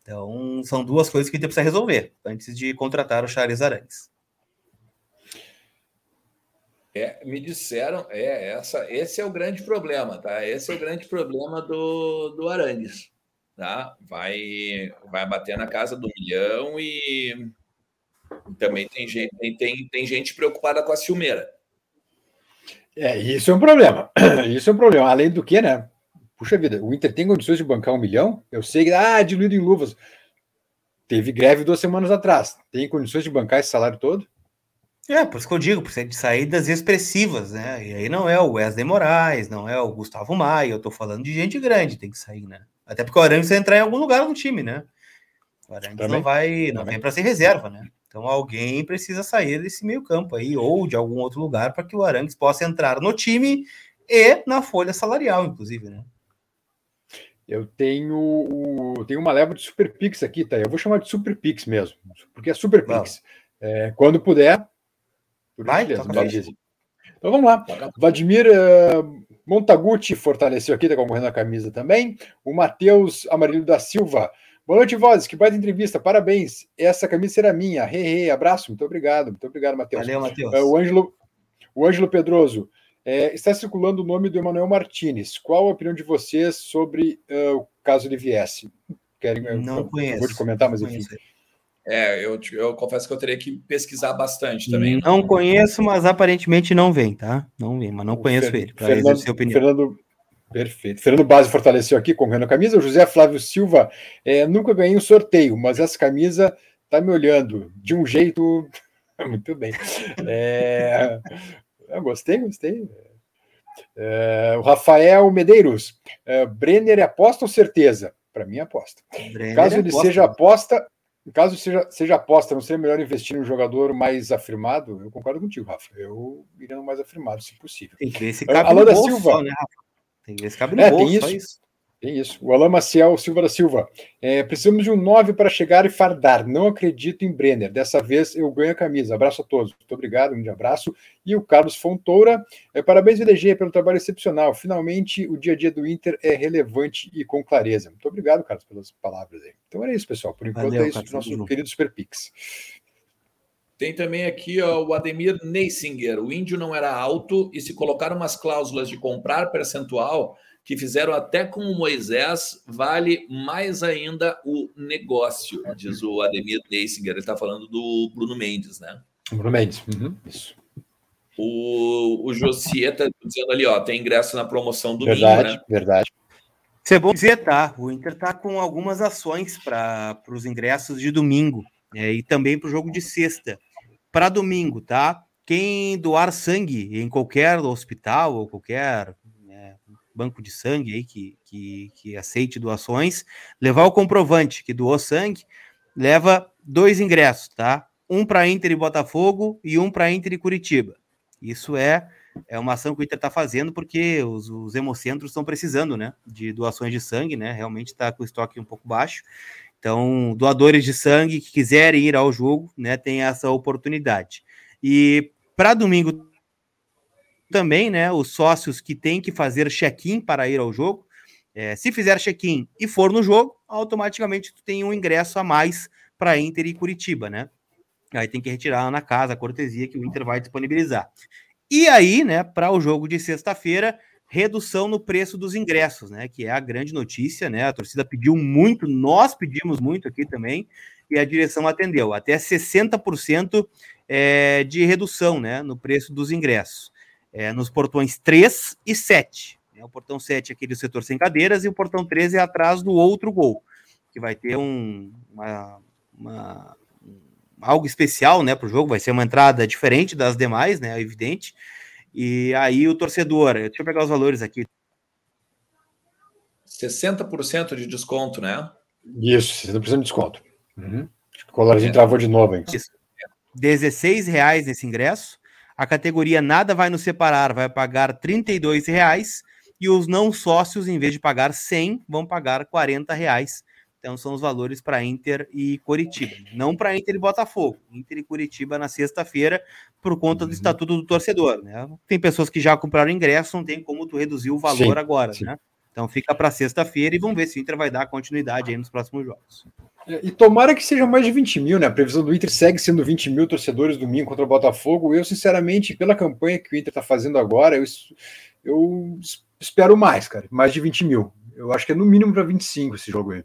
Então, são duas coisas que a gente precisa resolver antes de contratar o Charles Arangues. É, me disseram, é, essa, esse é o grande problema, tá? Esse é o grande problema do, do Arangues, tá? Vai, vai bater na casa do milhão e também tem gente, tem, tem, tem gente preocupada com a ciumeira. É, isso é um problema. *clears throat* Isso é um problema. Além do que, né? Puxa vida, o Inter tem condições de bancar um milhão? Eu sei que, ah, diluído em luvas. Teve greve duas semanas atrás. Tem condições de bancar esse salário todo? É, por isso que eu digo, precisa de saídas expressivas, né? E aí não é o Wesley Moraes, não é o Gustavo Maia, eu tô falando de gente grande, tem que sair, né? Até porque o Arangues vai entrar em algum lugar no time, né? O Arangues Também. não vai, não Também. vem para ser reserva, né? Então alguém precisa sair desse meio campo aí, ou de algum outro lugar, para que o Arangues possa entrar no time e na folha salarial, inclusive, né? Eu tenho, o- tenho uma leva de Super Pix aqui, tá? Eu vou chamar de Super Pix mesmo, porque é Super Pix. É, quando puder, por Vai, gentileza, toca me a ficha. avise. Então vamos lá. Vladimir eh, Montaguti fortaleceu aqui, tá concorrendo a camisa também. O Matheus Amarildo da Silva. Boa noite, Vozes. Que baita entrevista. Parabéns. Essa camisa será minha. He, he. Abraço. Muito obrigado. Muito obrigado, Matheus. Valeu, Matheus. É, o Ângelo, o Ângelo Pedroso. É, está circulando o nome do Emanuel Martinez. Qual a opinião de vocês sobre eh, o caso ele viesse? Querem, eu- Não eu conheço. Vou te comentar, mas não enfim. É, eu, eu confesso que eu teria que pesquisar bastante também. Não conheço, mas aparentemente não vem, tá? Não vem, mas não O conheço Fer- ele, para Fernando, exercer opinião. Fernando, perfeito. Fernando Base fortaleceu aqui, concorrendo a camisa. O José Flávio Silva, é, nunca ganhei um sorteio, mas essa camisa tá me olhando de um jeito. *laughs* Muito bem. É, eu gostei, gostei. É, o Rafael Medeiros, é, Brenner é aposta ou certeza? Para mim, é aposta. Brenner Caso é ele aposta. seja aposta, Caso seja, seja aposta, não seria melhor investir em um jogador mais afirmado? Eu concordo contigo, Rafa. Eu iria no mais afirmado, se possível. Tem que ver se cabe Alô no bolso, Silva. Né, Rafa? Tem que ver se cabe no é, bolso, tem isso. Tem isso. O Alain Maciel Silva da Silva. É, precisamos de um 9 para chegar e fardar. Não acredito em Brenner. Dessa vez eu ganho a camisa. Abraço a todos. Muito obrigado, um grande abraço. E o Carlos Fontoura. É, parabéns, VDG, pelo trabalho excepcional. Finalmente, o dia a dia do Inter é relevante e com clareza. Muito obrigado, Carlos, pelas palavras aí. Então era isso, pessoal. Por enquanto Valeu, é isso do nosso querido Super Pix. Tem também aqui ó, o Ademir Neisinger. O índio não era alto e se colocar umas cláusulas de comprar percentual que fizeram até com o Moisés, vale mais ainda o negócio, diz o Ademir Neisinger. Ele está falando do Bruno Mendes, né? Bruno Mendes, uhum. isso. O, o Jossier está dizendo ali, ó, tem ingresso na promoção do Verdade, né? verdade. Isso é bom dizer, tá? O Inter está com algumas ações para os ingressos de domingo é, e também para o jogo de sexta. Para domingo, tá? Quem doar sangue em qualquer hospital ou qualquer banco de sangue aí que, que, que aceite doações, levar o comprovante que doou sangue, leva dois ingressos, tá? Um para Inter e Botafogo e um para Inter e Curitiba. Isso é é uma ação que o Inter está fazendo porque os, os hemocentros estão precisando, né, de doações de sangue, né? Realmente está com o estoque um pouco baixo. Então, doadores de sangue que quiserem ir ao jogo, né, tem essa oportunidade. E para domingo também, né, os sócios que têm que fazer check-in para ir ao jogo. É, se fizer check-in e for no jogo, automaticamente tu tem um ingresso a mais para Inter e Curitiba, né? Aí tem que retirar na casa a cortesia que o Inter vai disponibilizar. E aí, né, para o jogo de sexta-feira, redução no preço dos ingressos, né? Que é a grande notícia, né? A torcida pediu muito, nós pedimos muito aqui também, e a direção atendeu. Até 60% é, de redução, né? No preço dos ingressos é, nos portões 3 e 7. Né? O portão 7 é aquele setor sem cadeiras e o portão 13 é atrás do outro gol, que vai ter um, uma, uma, algo especial né, para o jogo, vai ser uma entrada diferente das demais, né, é evidente. E aí o torcedor, deixa eu pegar os valores aqui. 60% de desconto, né? Isso, 60% de desconto. Uhum. O colorzinho é. travou de novo, hein? Isso. 16 reais nesse ingresso. A categoria Nada Vai Nos Separar vai pagar R$ reais e os não sócios, em vez de pagar 100, vão pagar R$ reais. Então são os valores para Inter e Curitiba. Não para Inter e Botafogo. Inter e Curitiba na sexta-feira, por conta do uhum. estatuto do torcedor. Né? Tem pessoas que já compraram ingresso, não tem como tu reduzir o valor sim, agora, sim. né? Então fica para sexta-feira e vamos ver se o Inter vai dar continuidade aí nos próximos jogos. É, e tomara que seja mais de 20 mil, né? A previsão do Inter segue sendo 20 mil torcedores domingo contra o Botafogo. Eu, sinceramente, pela campanha que o Inter está fazendo agora, eu, eu espero mais, cara. Mais de 20 mil. Eu acho que é no mínimo para 25 esse jogo aí.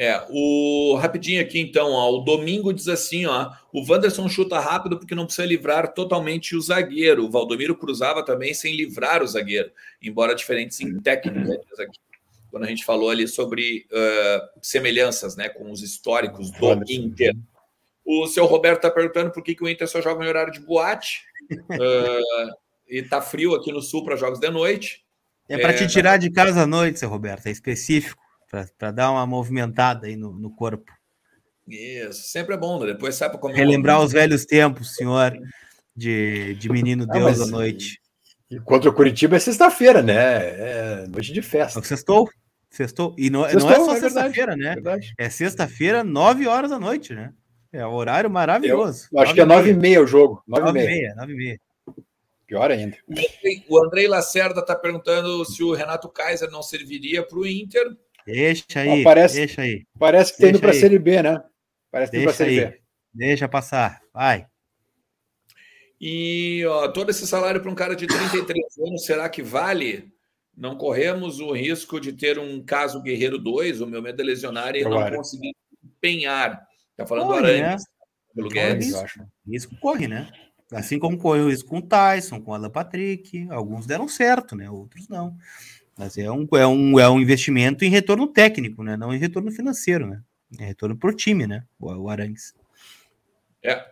É, o rapidinho aqui então, ó, o domingo diz assim, ó, o Wanderson chuta rápido porque não precisa livrar totalmente o zagueiro. O Valdomiro cruzava também sem livrar o zagueiro, embora diferentes em técnica, diz aqui quando a gente falou ali sobre uh, semelhanças né, com os históricos do Inter. O seu Roberto está perguntando por que, que o Inter só joga em horário de boate. *laughs* uh, e tá frio aqui no sul para jogos de noite. É para é, te tirar mas... de casa à noite, seu Roberto, é específico, para dar uma movimentada aí no, no, corpo. Isso, sempre é bom, né? depois sai para comer. Relembrar os velhos tempos, senhor, de, de menino ah, Deus à noite. E contra o Curitiba é sexta-feira, né? É noite de festa. Sextou. Sextou. E não, Sextou, não é só é sexta-feira, né? Verdade. É sexta-feira, nove horas da noite, né? É um horário maravilhoso. Eu acho que é nove e meia o jogo. Nove, e meia. Nove e meia. Pior ainda. O Andrei Lacerda está perguntando se o Renato Kaiser não serviria para o Inter. Deixa aí, ah, parece, deixa aí. Parece que está indo para a Série B, né? Parece que indo para a Série B. Deixa passar, vai. E ó, todo esse salário para um cara de 33 *coughs* anos, será que vale? Não corremos o risco de ter um caso Guerreiro 2, o meu medo é lesionar e não conseguir empenhar. Está falando corre, Aranha, né? pelo Guedes. Risco, risco corre, né? Assim como correu o risco com o Tyson, com o Alan Patrick, alguns deram certo, né? Outros não. Mas é um, é um, é um investimento em retorno técnico, né? Não em retorno financeiro, né? É retorno por time, né? O, o Arangues. É,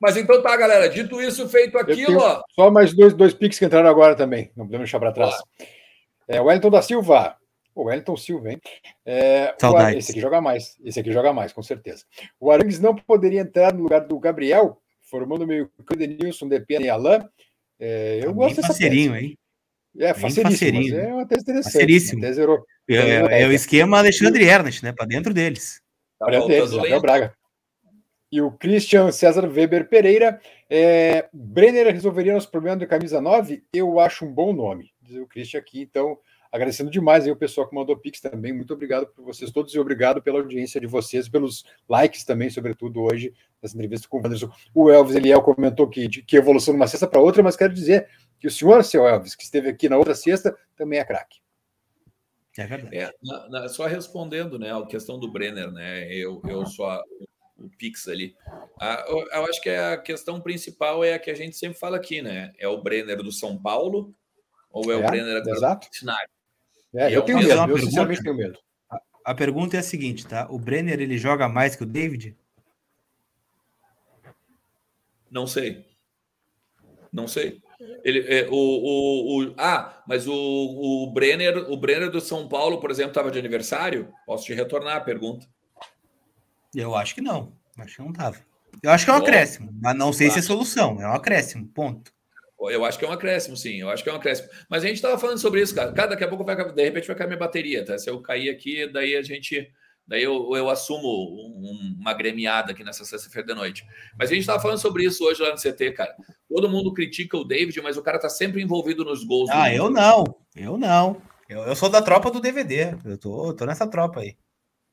mas então tá, galera. Dito isso, feito aquilo, ó. Só mais dois, dois piques que entraram agora também. Não podemos deixar para trás. É, o Wellington da Silva. O Wellington Silva, hein? É, Saudades. esse aqui joga mais. Esse aqui joga mais, com certeza. O Arangues não poderia entrar no lugar do Gabriel, formando meio Denilson, Depena e Alain. É, eu Tá gosto dessa parceirinho, hein? É, parceirinho. é uma tese interessante. Faceiríssimo. Uma tese euro- É, é o esquema Alexandre Ernest, né? Para dentro deles. Tá deles, faltando Abel lento. Braga. E o Christian César Weber Pereira. É, Brenner resolveria nosso problema de camisa 9? Eu acho um bom nome, diz o Christian aqui. Então, agradecendo demais aí o pessoal que mandou Pix também. Muito obrigado por vocês todos e obrigado pela audiência de vocês, pelos likes também, sobretudo hoje, nessa entrevista com o Wanderson. O Elvis Eliel comentou que, de- que evolução de uma sexta para outra, mas quero dizer que o senhor, seu Elvis, que esteve aqui na outra sexta, também é craque. É verdade. É, na- na- só respondendo, né, a questão do Brenner, né, eu, eu só o Pix ali. Ah, eu, eu acho que a questão principal é a que a gente sempre fala aqui, né? É o Brenner do São Paulo ou é, o É, Brenner agora exato. do Cincinnati? É, eu eu tenho medo, eu sinceramente pergunta. tenho medo. A pergunta é a seguinte, tá? O Brenner ele joga mais que o David? Não sei. Não sei. Ele, é, o, o, o- ah, mas o, o Brenner, o Brenner do São Paulo, por exemplo, estava de aniversário. Posso te retornar a pergunta? Eu acho que não. Acho que não tava. Eu acho que é um Bom, acréscimo, mas não sei se é solução. É um acréscimo, ponto. Eu acho que é um acréscimo, sim. Eu acho que é um acréscimo. Mas a gente estava falando sobre isso, cara. Cara, daqui a pouco vai, de repente vai cair minha bateria, tá? Se eu cair aqui, daí a gente. Daí eu, eu assumo um- uma gremiada aqui nessa sexta-feira de noite. Mas a gente estava falando sobre isso hoje lá no CT, cara. Todo mundo critica o David, mas o cara tá sempre envolvido nos gols. Ah, eu não. Eu não. Eu, eu sou da tropa do DVD. Eu tô, tô nessa tropa aí.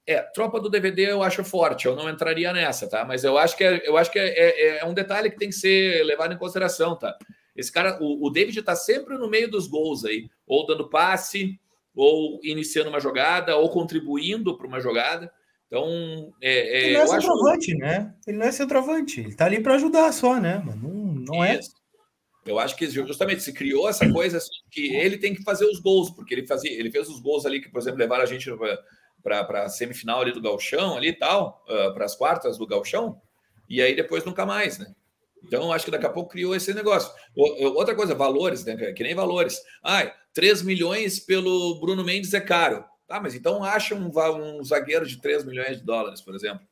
É, tropa do DVD eu acho forte, eu não entraria nessa, tá? Mas eu acho que é, eu acho que é, é- é um detalhe que tem que ser levado em consideração, tá? Esse cara, o, o David tá sempre no meio dos gols aí, ou dando passe, ou iniciando uma jogada, ou contribuindo para uma jogada. Então, é, é, Ele não é eu acho centroavante, né? Ele não é centroavante. Ele tá ali pra ajudar só, né? Mas não, não é. Eu acho que justamente se criou essa coisa assim, que ele tem que fazer os gols, porque ele fazia, ele fez os gols ali que, por exemplo, levaram a gente para a semifinal ali do Galchão ali e tal, para as quartas do Galchão, e aí depois nunca mais, né? Então, acho que daqui a pouco criou esse negócio. O- Outra coisa, valores, né? Que nem valores. Ai, 3 milhões pelo Bruno Mendes é caro. Tá, mas então acha um, um zagueiro de 3 milhões de dólares, por exemplo.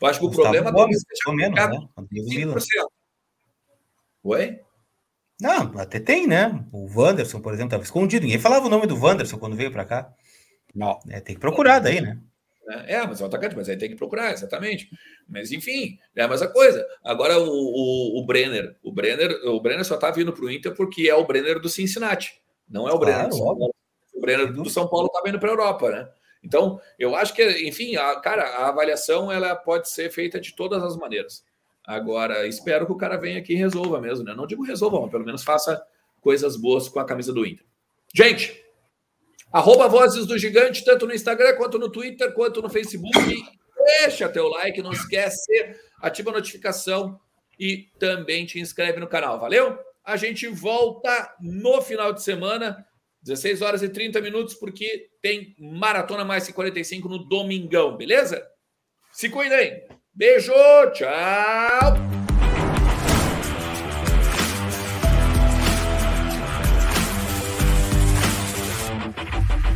Eu acho que o Gustavo problema Gomes, talvez pelo menos, né? Quando teve o de Milan. 5%. Oi? Não, até tem, né? O Wanderson, por exemplo, estava escondido. Ninguém falava o nome do Wanderson quando veio pra cá. Não. É, tem que procurar daí, né? É, mas é um atacante, mas aí tem que procurar, exatamente. Mas enfim, é a mesma coisa. Agora o, o, o Brenner, o Brenner, o Brenner só tá vindo para o Inter porque é o Brenner do Cincinnati, não é o Brenner Claro. O Brenner do São Paulo tá vindo para a Europa, né? Então, eu acho que, enfim, a, cara, a avaliação ela pode ser feita de todas as maneiras. Agora, espero que o cara venha aqui e resolva mesmo, né? Não digo resolva, mas pelo menos faça coisas boas com a camisa do Inter. Gente, Arroba Vozes do Gigante, tanto no Instagram, quanto no Twitter, quanto no Facebook. Deixa teu like, não esquece, ativa a notificação e também te inscreve no canal. Valeu? A gente volta no final de semana, 16 horas e 30 minutos, porque tem Maratona Mais que 45 no domingão, beleza? Se cuidem. Beijo, tchau.